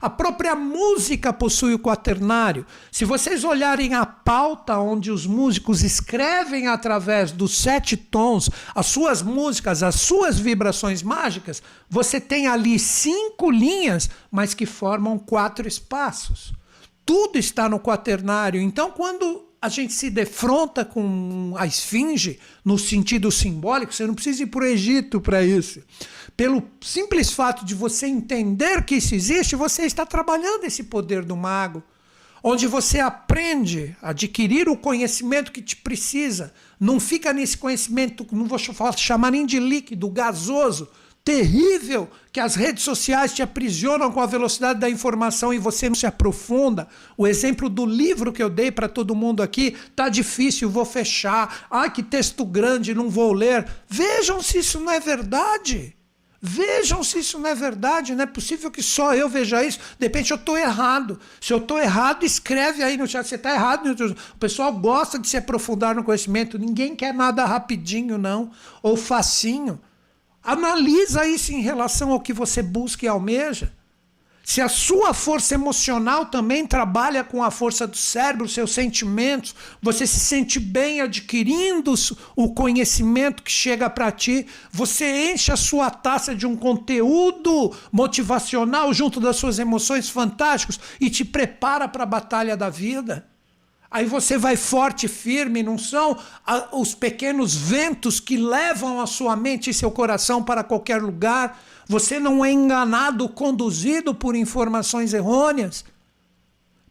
A própria música possui o quaternário. Se vocês olharem a pauta onde os músicos escrevem através dos sete tons as suas músicas, as suas vibrações mágicas, você tem ali cinco linhas, mas que formam quatro espaços. Tudo está no quaternário. Então, quando a gente se defronta com a esfinge no sentido simbólico, você não precisa ir para o Egito para isso. Pelo simples fato de você entender que isso existe, você está trabalhando esse poder do mago, onde você aprende a adquirir o conhecimento que te precisa. Não fica nesse conhecimento, não vou chamar nem de líquido, gasoso, terrível que as redes sociais te aprisionam com a velocidade da informação e você não se aprofunda. O exemplo do livro que eu dei para todo mundo aqui, tá difícil, vou fechar. Ai, que texto grande, não vou ler. Vejam se isso não é verdade. Vejam se isso não é verdade, não é possível que só eu veja isso. De repente eu estou errado. Se eu estou errado, escreve aí no chat. Você está errado. O pessoal gosta de se aprofundar no conhecimento. Ninguém quer nada rapidinho, não. Ou facinho. Analisa isso em relação ao que você busca e almeja. Se a sua força emocional também trabalha com a força do cérebro, seus sentimentos, você se sente bem adquirindo o conhecimento que chega para ti, você enche a sua taça de um conteúdo motivacional junto das suas emoções fantásticos e te prepara para a batalha da vida. Aí você vai forte e firme, não são os pequenos ventos que levam a sua mente e seu coração para qualquer lugar. Você não é enganado, conduzido por informações errôneas,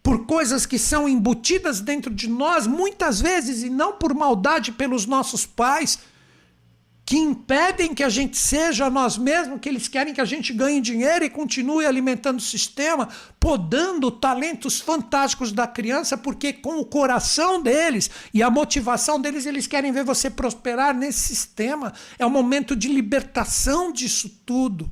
por coisas que são embutidas dentro de nós, muitas vezes, e não por maldade pelos nossos pais que impedem que a gente seja nós mesmos, que eles querem que a gente ganhe dinheiro e continue alimentando o sistema, podando talentos fantásticos da criança, porque com o coração deles e a motivação deles, eles querem ver você prosperar nesse sistema. É o momento de libertação disso tudo.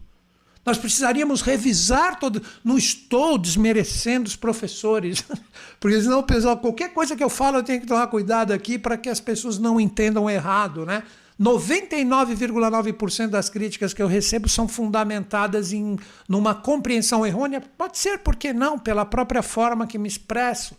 Nós precisaríamos revisar todo. Não estou desmerecendo os professores, porque senão, pessoal, qualquer coisa que eu falo, eu tenho que tomar cuidado aqui para que as pessoas não entendam errado, né? 99,9% das críticas que eu recebo são fundamentadas em numa compreensão errônea. Pode ser, por que não, pela própria forma que me expresso.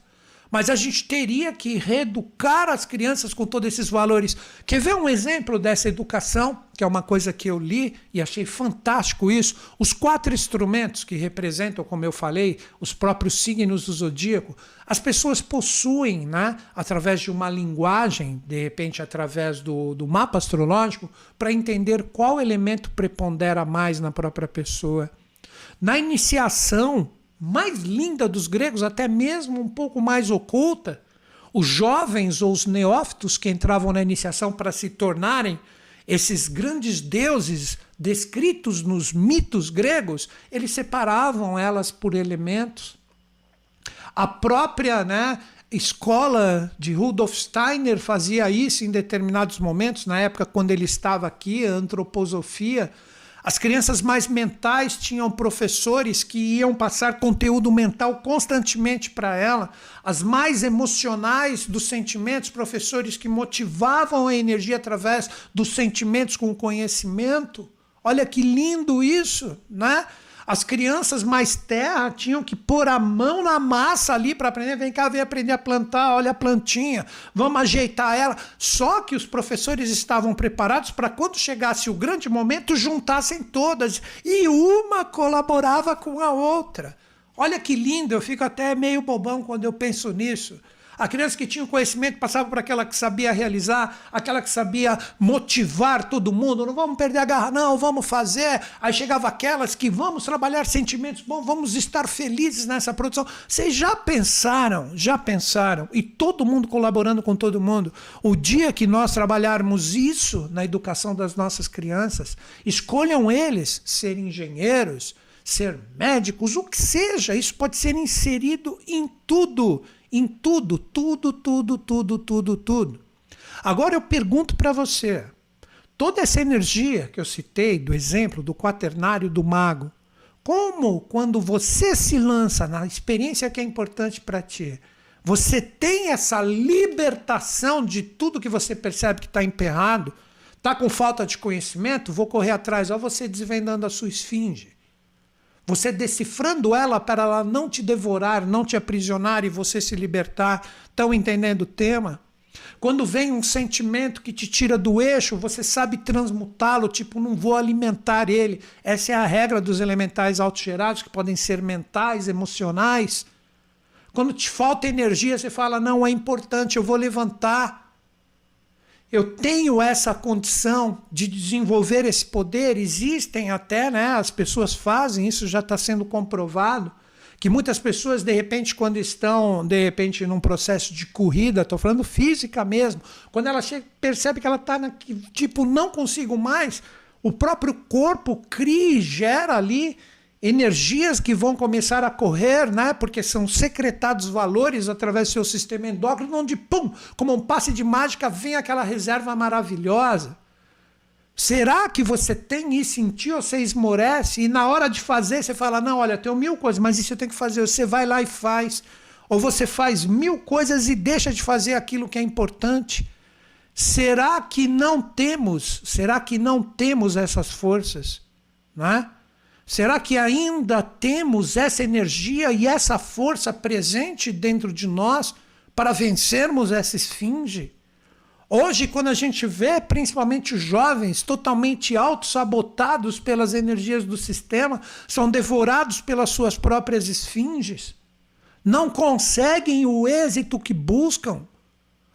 Mas a gente teria que reeducar as crianças com todos esses valores. Quer ver um exemplo dessa educação, que é uma coisa que eu li e achei fantástico isso? Os quatro instrumentos que representam, como eu falei, os próprios signos do zodíaco, as pessoas possuem, né, através de uma linguagem, de repente através do, do mapa astrológico, para entender qual elemento prepondera mais na própria pessoa. Na iniciação, mais linda dos gregos, até mesmo um pouco mais oculta, os jovens ou os neófitos que entravam na iniciação para se tornarem esses grandes deuses descritos nos mitos gregos, eles separavam elas por elementos. A própria né, escola de Rudolf Steiner fazia isso em determinados momentos, na época quando ele estava aqui, a antroposofia as crianças mais mentais tinham professores que iam passar conteúdo mental constantemente para ela. As mais emocionais dos sentimentos, professores que motivavam a energia através dos sentimentos com o conhecimento. Olha que lindo isso, né? As crianças mais terra tinham que pôr a mão na massa ali para aprender. Vem cá, vem aprender a plantar, olha a plantinha, vamos ajeitar ela. Só que os professores estavam preparados para quando chegasse o grande momento, juntassem todas. E uma colaborava com a outra. Olha que lindo, eu fico até meio bobão quando eu penso nisso. A criança que tinha o conhecimento passava por aquela que sabia realizar, aquela que sabia motivar todo mundo. Não vamos perder a garra, não, vamos fazer. Aí chegava aquelas que vamos trabalhar sentimentos bom, vamos estar felizes nessa produção. Vocês já pensaram, já pensaram, e todo mundo colaborando com todo mundo, o dia que nós trabalharmos isso na educação das nossas crianças, escolham eles ser engenheiros, ser médicos, o que seja, isso pode ser inserido em tudo em tudo, tudo, tudo, tudo, tudo, tudo. Agora eu pergunto para você: toda essa energia que eu citei, do exemplo do quaternário do mago, como quando você se lança na experiência que é importante para ti, você tem essa libertação de tudo que você percebe que está emperrado, está com falta de conhecimento, vou correr atrás, ó, você desvendando a sua esfinge. Você decifrando ela para ela não te devorar, não te aprisionar e você se libertar. Estão entendendo o tema? Quando vem um sentimento que te tira do eixo, você sabe transmutá-lo, tipo, não vou alimentar ele. Essa é a regra dos elementais autogerados, que podem ser mentais, emocionais. Quando te falta energia, você fala: não, é importante, eu vou levantar. Eu tenho essa condição de desenvolver esse poder. Existem até, né? As pessoas fazem, isso já está sendo comprovado que muitas pessoas, de repente, quando estão, de repente, num processo de corrida, estou falando física mesmo, quando ela chega, percebe que ela está, tipo, não consigo mais, o próprio corpo cria e gera ali energias que vão começar a correr, né? Porque são secretados valores através do seu sistema endócrino, onde, pum, como um passe de mágica, vem aquela reserva maravilhosa. Será que você tem isso em ti ou você esmorece e na hora de fazer você fala: não, olha, tenho mil coisas, mas isso eu tenho que fazer. Você vai lá e faz. Ou você faz mil coisas e deixa de fazer aquilo que é importante. Será que não temos? Será que não temos essas forças? Não é? Será que ainda temos essa energia e essa força presente dentro de nós para vencermos essa esfinge? Hoje, quando a gente vê principalmente jovens totalmente autossabotados pelas energias do sistema, são devorados pelas suas próprias esfinges, não conseguem o êxito que buscam,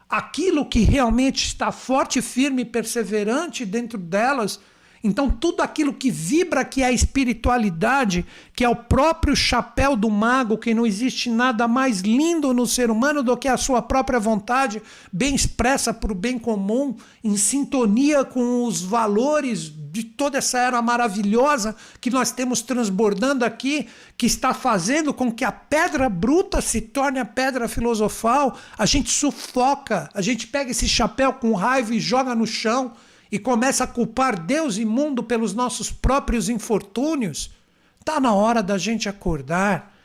aquilo que realmente está forte, firme e perseverante dentro delas então, tudo aquilo que vibra que é a espiritualidade, que é o próprio chapéu do mago, que não existe nada mais lindo no ser humano do que a sua própria vontade, bem expressa para o bem comum, em sintonia com os valores de toda essa era maravilhosa que nós temos transbordando aqui, que está fazendo com que a pedra bruta se torne a pedra filosofal. A gente sufoca, a gente pega esse chapéu com raiva e joga no chão e começa a culpar Deus e mundo pelos nossos próprios infortúnios, tá na hora da gente acordar.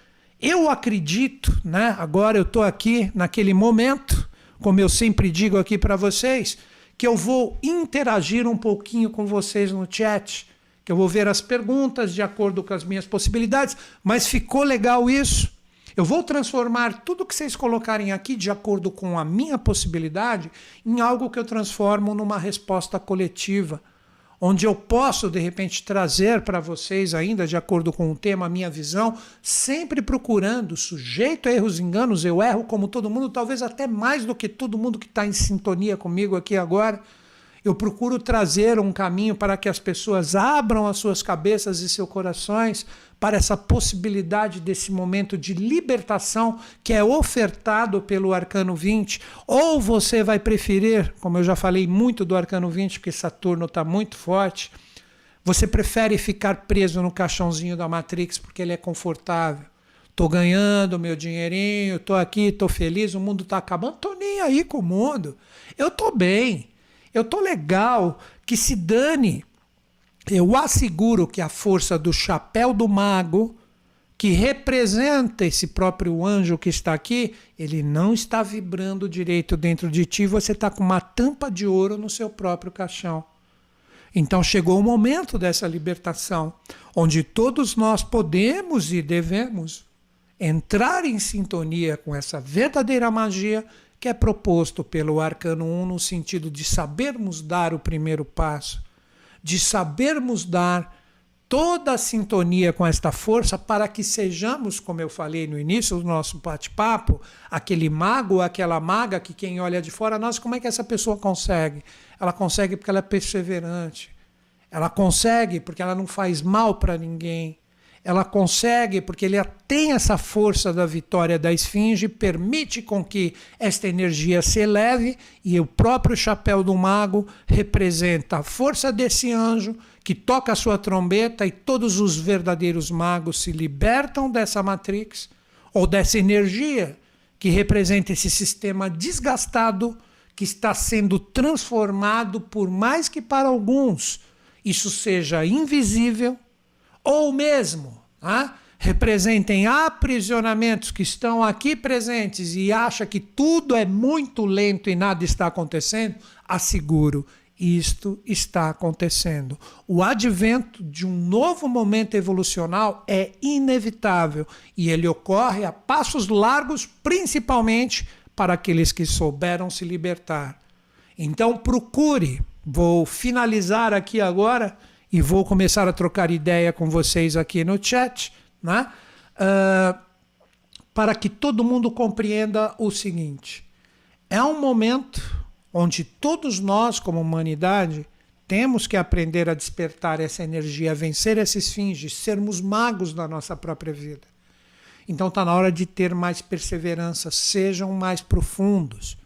Eu acredito, né? Agora eu estou aqui naquele momento, como eu sempre digo aqui para vocês, que eu vou interagir um pouquinho com vocês no chat, que eu vou ver as perguntas de acordo com as minhas possibilidades, mas ficou legal isso? Eu vou transformar tudo que vocês colocarem aqui, de acordo com a minha possibilidade, em algo que eu transformo numa resposta coletiva, onde eu posso, de repente, trazer para vocês, ainda de acordo com o tema, a minha visão, sempre procurando, sujeito a erros enganos, eu erro como todo mundo, talvez até mais do que todo mundo que está em sintonia comigo aqui agora. Eu procuro trazer um caminho para que as pessoas abram as suas cabeças e seus corações para essa possibilidade desse momento de libertação que é ofertado pelo Arcano 20, ou você vai preferir, como eu já falei muito do Arcano 20, porque Saturno está muito forte, você prefere ficar preso no caixãozinho da Matrix porque ele é confortável. Tô ganhando meu dinheirinho, tô aqui, tô feliz, o mundo tá acabando, tô nem aí com o mundo. Eu tô bem. Eu tô legal, que se dane eu asseguro que a força do chapéu do mago, que representa esse próprio anjo que está aqui, ele não está vibrando direito dentro de ti, você está com uma tampa de ouro no seu próprio caixão. Então chegou o momento dessa libertação, onde todos nós podemos e devemos entrar em sintonia com essa verdadeira magia que é proposto pelo Arcano 1 no sentido de sabermos dar o primeiro passo de sabermos dar toda a sintonia com esta força para que sejamos, como eu falei no início do nosso bate-papo, aquele mago, aquela maga que quem olha de fora, nós, como é que essa pessoa consegue? Ela consegue porque ela é perseverante. Ela consegue porque ela não faz mal para ninguém ela consegue, porque ele tem essa força da vitória da esfinge, permite com que esta energia se eleve e o próprio chapéu do mago representa a força desse anjo que toca a sua trombeta e todos os verdadeiros magos se libertam dessa matrix ou dessa energia que representa esse sistema desgastado que está sendo transformado por mais que para alguns isso seja invisível ou mesmo representem aprisionamentos que estão aqui presentes e acha que tudo é muito lento e nada está acontecendo, asseguro, isto está acontecendo. O advento de um novo momento evolucional é inevitável e ele ocorre a passos largos, principalmente para aqueles que souberam se libertar. Então procure, vou finalizar aqui agora e vou começar a trocar ideia com vocês aqui no chat, né? Uh, para que todo mundo compreenda o seguinte: é um momento onde todos nós, como humanidade, temos que aprender a despertar essa energia, a vencer esses fins, sermos magos da nossa própria vida. Então está na hora de ter mais perseverança, sejam mais profundos.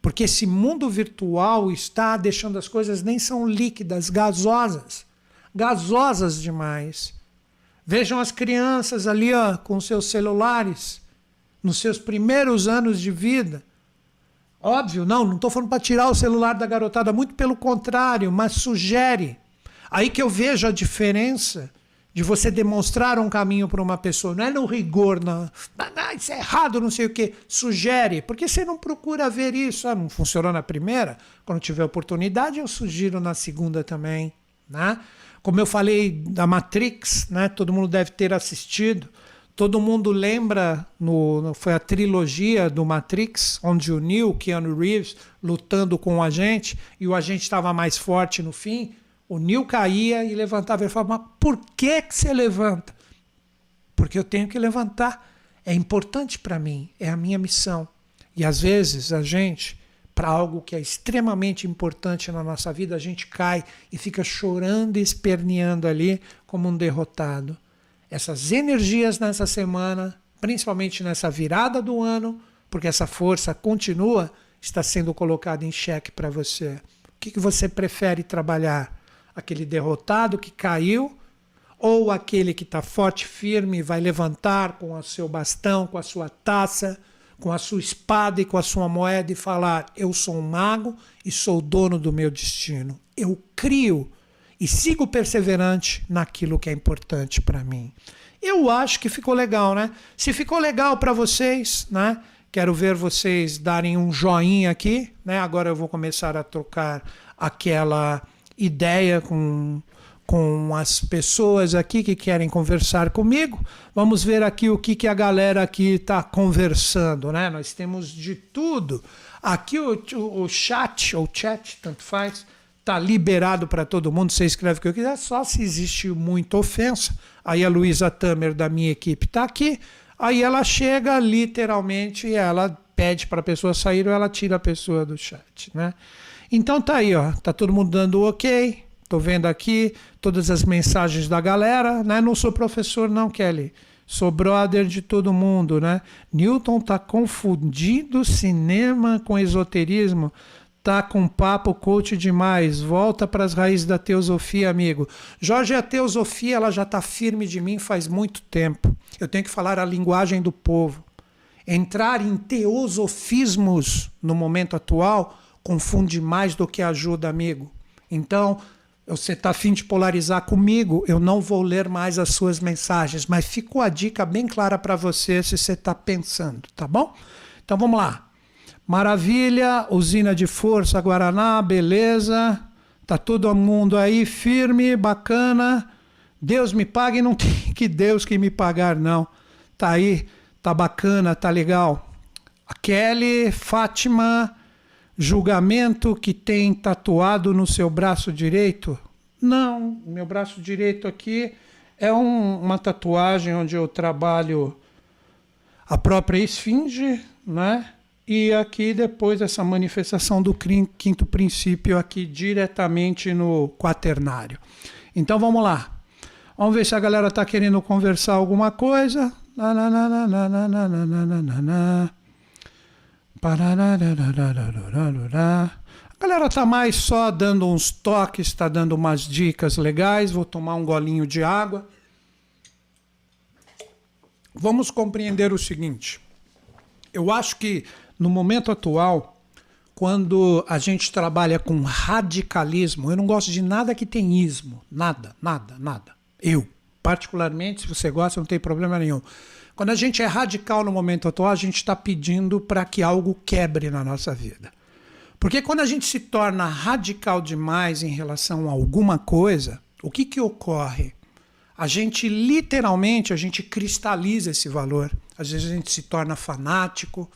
Porque esse mundo virtual está deixando as coisas nem são líquidas, gasosas. Gasosas demais. Vejam as crianças ali ó, com seus celulares, nos seus primeiros anos de vida. Óbvio, não, não estou falando para tirar o celular da garotada, muito pelo contrário, mas sugere. Aí que eu vejo a diferença de você demonstrar um caminho para uma pessoa. Não é no rigor, não. Ah, isso é errado, não sei o que. Sugere. Porque você não procura ver isso. Ah, não funcionou na primeira? Quando tiver oportunidade, eu sugiro na segunda também. Né? Como eu falei da Matrix, né? todo mundo deve ter assistido. Todo mundo lembra, no, foi a trilogia do Matrix, onde o Neo, Keanu Reeves, lutando com o agente, e o agente estava mais forte no fim. O Neo caía e levantava. Ele falava, mas por que, que você levanta? Porque eu tenho que levantar. É importante para mim, é a minha missão. E às vezes a gente, para algo que é extremamente importante na nossa vida, a gente cai e fica chorando e esperneando ali como um derrotado essas energias nessa semana, principalmente nessa virada do ano, porque essa força continua, está sendo colocada em xeque para você. O que, que você prefere trabalhar? Aquele derrotado que caiu ou aquele que está forte, firme, vai levantar com o seu bastão, com a sua taça, com a sua espada e com a sua moeda e falar: Eu sou um mago e sou dono do meu destino. Eu crio e sigo perseverante naquilo que é importante para mim. Eu acho que ficou legal, né? Se ficou legal para vocês, né? Quero ver vocês darem um joinha aqui, né? Agora eu vou começar a trocar aquela ideia com com as pessoas aqui que querem conversar comigo. Vamos ver aqui o que, que a galera aqui está conversando, né? Nós temos de tudo. Aqui o, o, o chat, ou chat, tanto faz, Está liberado para todo mundo, você escreve o que eu quiser, só se existe muita ofensa. Aí a Luísa Tamer, da minha equipe, está aqui. Aí ela chega literalmente e ela pede para a pessoa sair ou ela tira a pessoa do chat. Né? Então tá aí, ó. Tá todo mundo dando ok. Tô vendo aqui todas as mensagens da galera, né? Não sou professor, não, Kelly. Sou brother de todo mundo, né? Newton tá confundindo cinema com esoterismo tá com papo coach demais. Volta para as raízes da teosofia, amigo. Jorge, a teosofia ela já está firme de mim faz muito tempo. Eu tenho que falar a linguagem do povo. Entrar em teosofismos no momento atual confunde mais do que ajuda, amigo. Então, você está afim de polarizar comigo, eu não vou ler mais as suas mensagens, mas ficou a dica bem clara para você se você está pensando, tá bom? Então vamos lá. Maravilha, usina de força Guaraná, beleza. Tá todo mundo aí firme, bacana. Deus me pague, não tem que Deus que me pagar não. Tá aí, tá bacana, tá legal. A Kelly, Fátima, julgamento que tem tatuado no seu braço direito? Não, meu braço direito aqui é um, uma tatuagem onde eu trabalho a própria esfinge, né? E aqui depois essa manifestação do quinto princípio aqui diretamente no quaternário. Então vamos lá. Vamos ver se a galera está querendo conversar alguma coisa. A galera está mais só dando uns toques, está dando umas dicas legais. Vou tomar um golinho de água. Vamos compreender o seguinte. Eu acho que no momento atual, quando a gente trabalha com radicalismo, eu não gosto de nada que tem ismo, nada, nada, nada. Eu, particularmente, se você gosta, não tem problema nenhum. Quando a gente é radical no momento atual, a gente está pedindo para que algo quebre na nossa vida. Porque quando a gente se torna radical demais em relação a alguma coisa, o que, que ocorre? A gente literalmente a gente cristaliza esse valor. Às vezes a gente se torna fanático,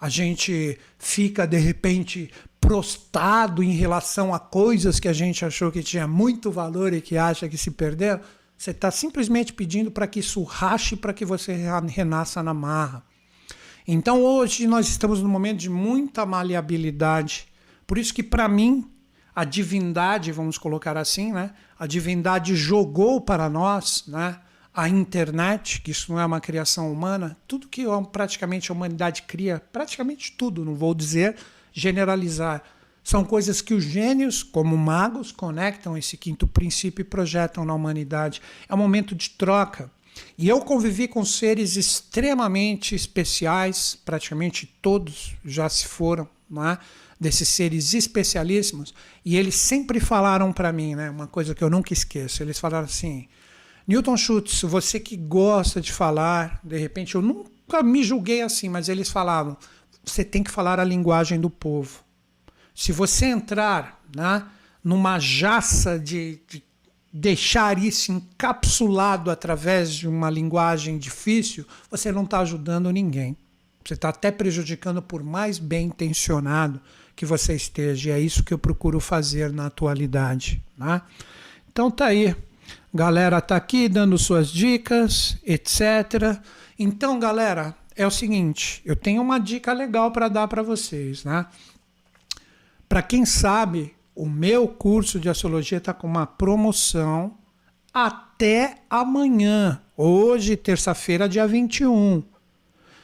a gente fica de repente prostado em relação a coisas que a gente achou que tinha muito valor e que acha que se perderam. Você está simplesmente pedindo para que isso rache para que você renasça na marra. Então hoje nós estamos num momento de muita maleabilidade. Por isso que para mim a divindade, vamos colocar assim, né? A divindade jogou para nós, né? A internet, que isso não é uma criação humana, tudo que praticamente a humanidade cria, praticamente tudo, não vou dizer generalizar, são coisas que os gênios, como magos, conectam esse quinto princípio e projetam na humanidade. É um momento de troca. E eu convivi com seres extremamente especiais, praticamente todos já se foram, é? desses seres especialíssimos, e eles sempre falaram para mim, né, uma coisa que eu nunca esqueço. Eles falaram assim: Newton Schultz, você que gosta de falar, de repente eu nunca me julguei assim, mas eles falavam: você tem que falar a linguagem do povo. Se você entrar né, numa jaça de, de deixar isso encapsulado através de uma linguagem difícil, você não está ajudando ninguém. Você está até prejudicando por mais bem intencionado que você esteja. E é isso que eu procuro fazer na atualidade. Né? Então tá aí. Galera tá aqui dando suas dicas, etc. Então, galera, é o seguinte, eu tenho uma dica legal para dar para vocês, né? Para quem sabe, o meu curso de astrologia está com uma promoção até amanhã, hoje, terça-feira, dia 21.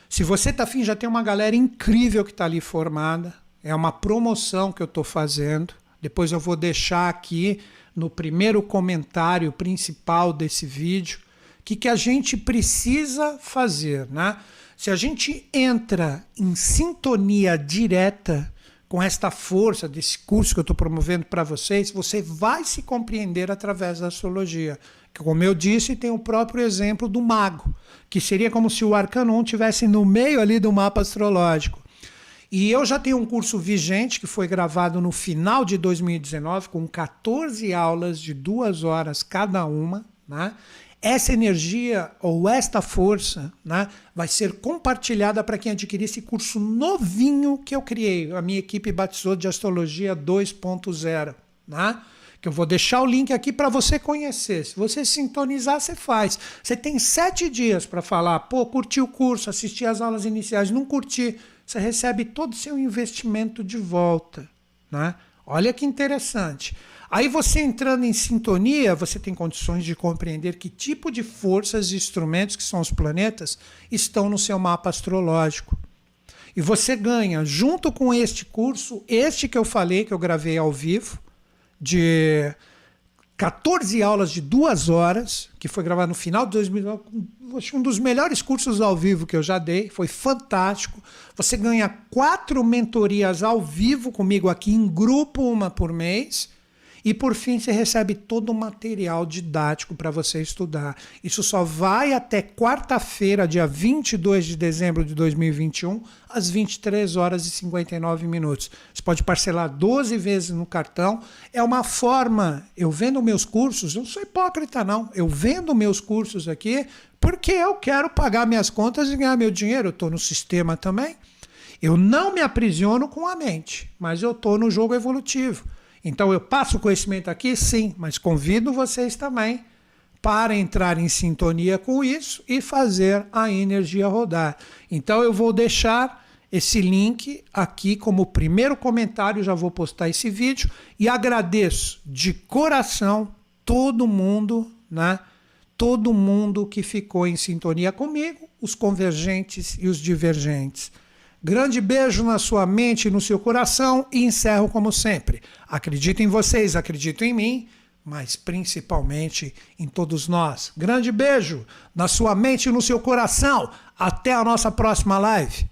Se você está afim, já tem uma galera incrível que está ali formada. É uma promoção que eu estou fazendo. Depois eu vou deixar aqui no primeiro comentário principal desse vídeo o que, que a gente precisa fazer. Né? Se a gente entra em sintonia direta com esta força desse curso que eu estou promovendo para vocês, você vai se compreender através da astrologia. Que, como eu disse, tem o próprio exemplo do mago, que seria como se o arcano 1 tivesse no meio ali do mapa astrológico. E eu já tenho um curso vigente que foi gravado no final de 2019 com 14 aulas de duas horas cada uma, né? Essa energia ou esta força né, vai ser compartilhada para quem adquirir esse curso novinho que eu criei. A minha equipe batizou de Astrologia 2.0. Né? Que eu vou deixar o link aqui para você conhecer. Se você sintonizar, você faz. Você tem sete dias para falar, pô, curti o curso, assisti as aulas iniciais, não curti. Você recebe todo o seu investimento de volta. Né? Olha que interessante. Aí você entrando em sintonia, você tem condições de compreender que tipo de forças e instrumentos que são os planetas estão no seu mapa astrológico. E você ganha, junto com este curso, este que eu falei, que eu gravei ao vivo, de 14 aulas de duas horas, que foi gravado no final de 2009, um dos melhores cursos ao vivo que eu já dei, foi fantástico. Você ganha quatro mentorias ao vivo comigo aqui em grupo, uma por mês e por fim, você recebe todo o material didático para você estudar. Isso só vai até quarta-feira, dia 22 de dezembro de 2021, às 23 horas e 59 minutos. Você pode parcelar 12 vezes no cartão. É uma forma, eu vendo meus cursos, eu não sou hipócrita não, eu vendo meus cursos aqui porque eu quero pagar minhas contas e ganhar meu dinheiro. Eu estou no sistema também. Eu não me aprisiono com a mente, mas eu estou no jogo evolutivo. Então eu passo o conhecimento aqui, sim, mas convido vocês também para entrar em sintonia com isso e fazer a energia rodar. Então eu vou deixar esse link aqui como primeiro comentário, já vou postar esse vídeo e agradeço de coração todo mundo, né? Todo mundo que ficou em sintonia comigo, os convergentes e os divergentes. Grande beijo na sua mente e no seu coração e encerro como sempre. Acredito em vocês, acredito em mim, mas principalmente em todos nós. Grande beijo na sua mente e no seu coração. Até a nossa próxima live.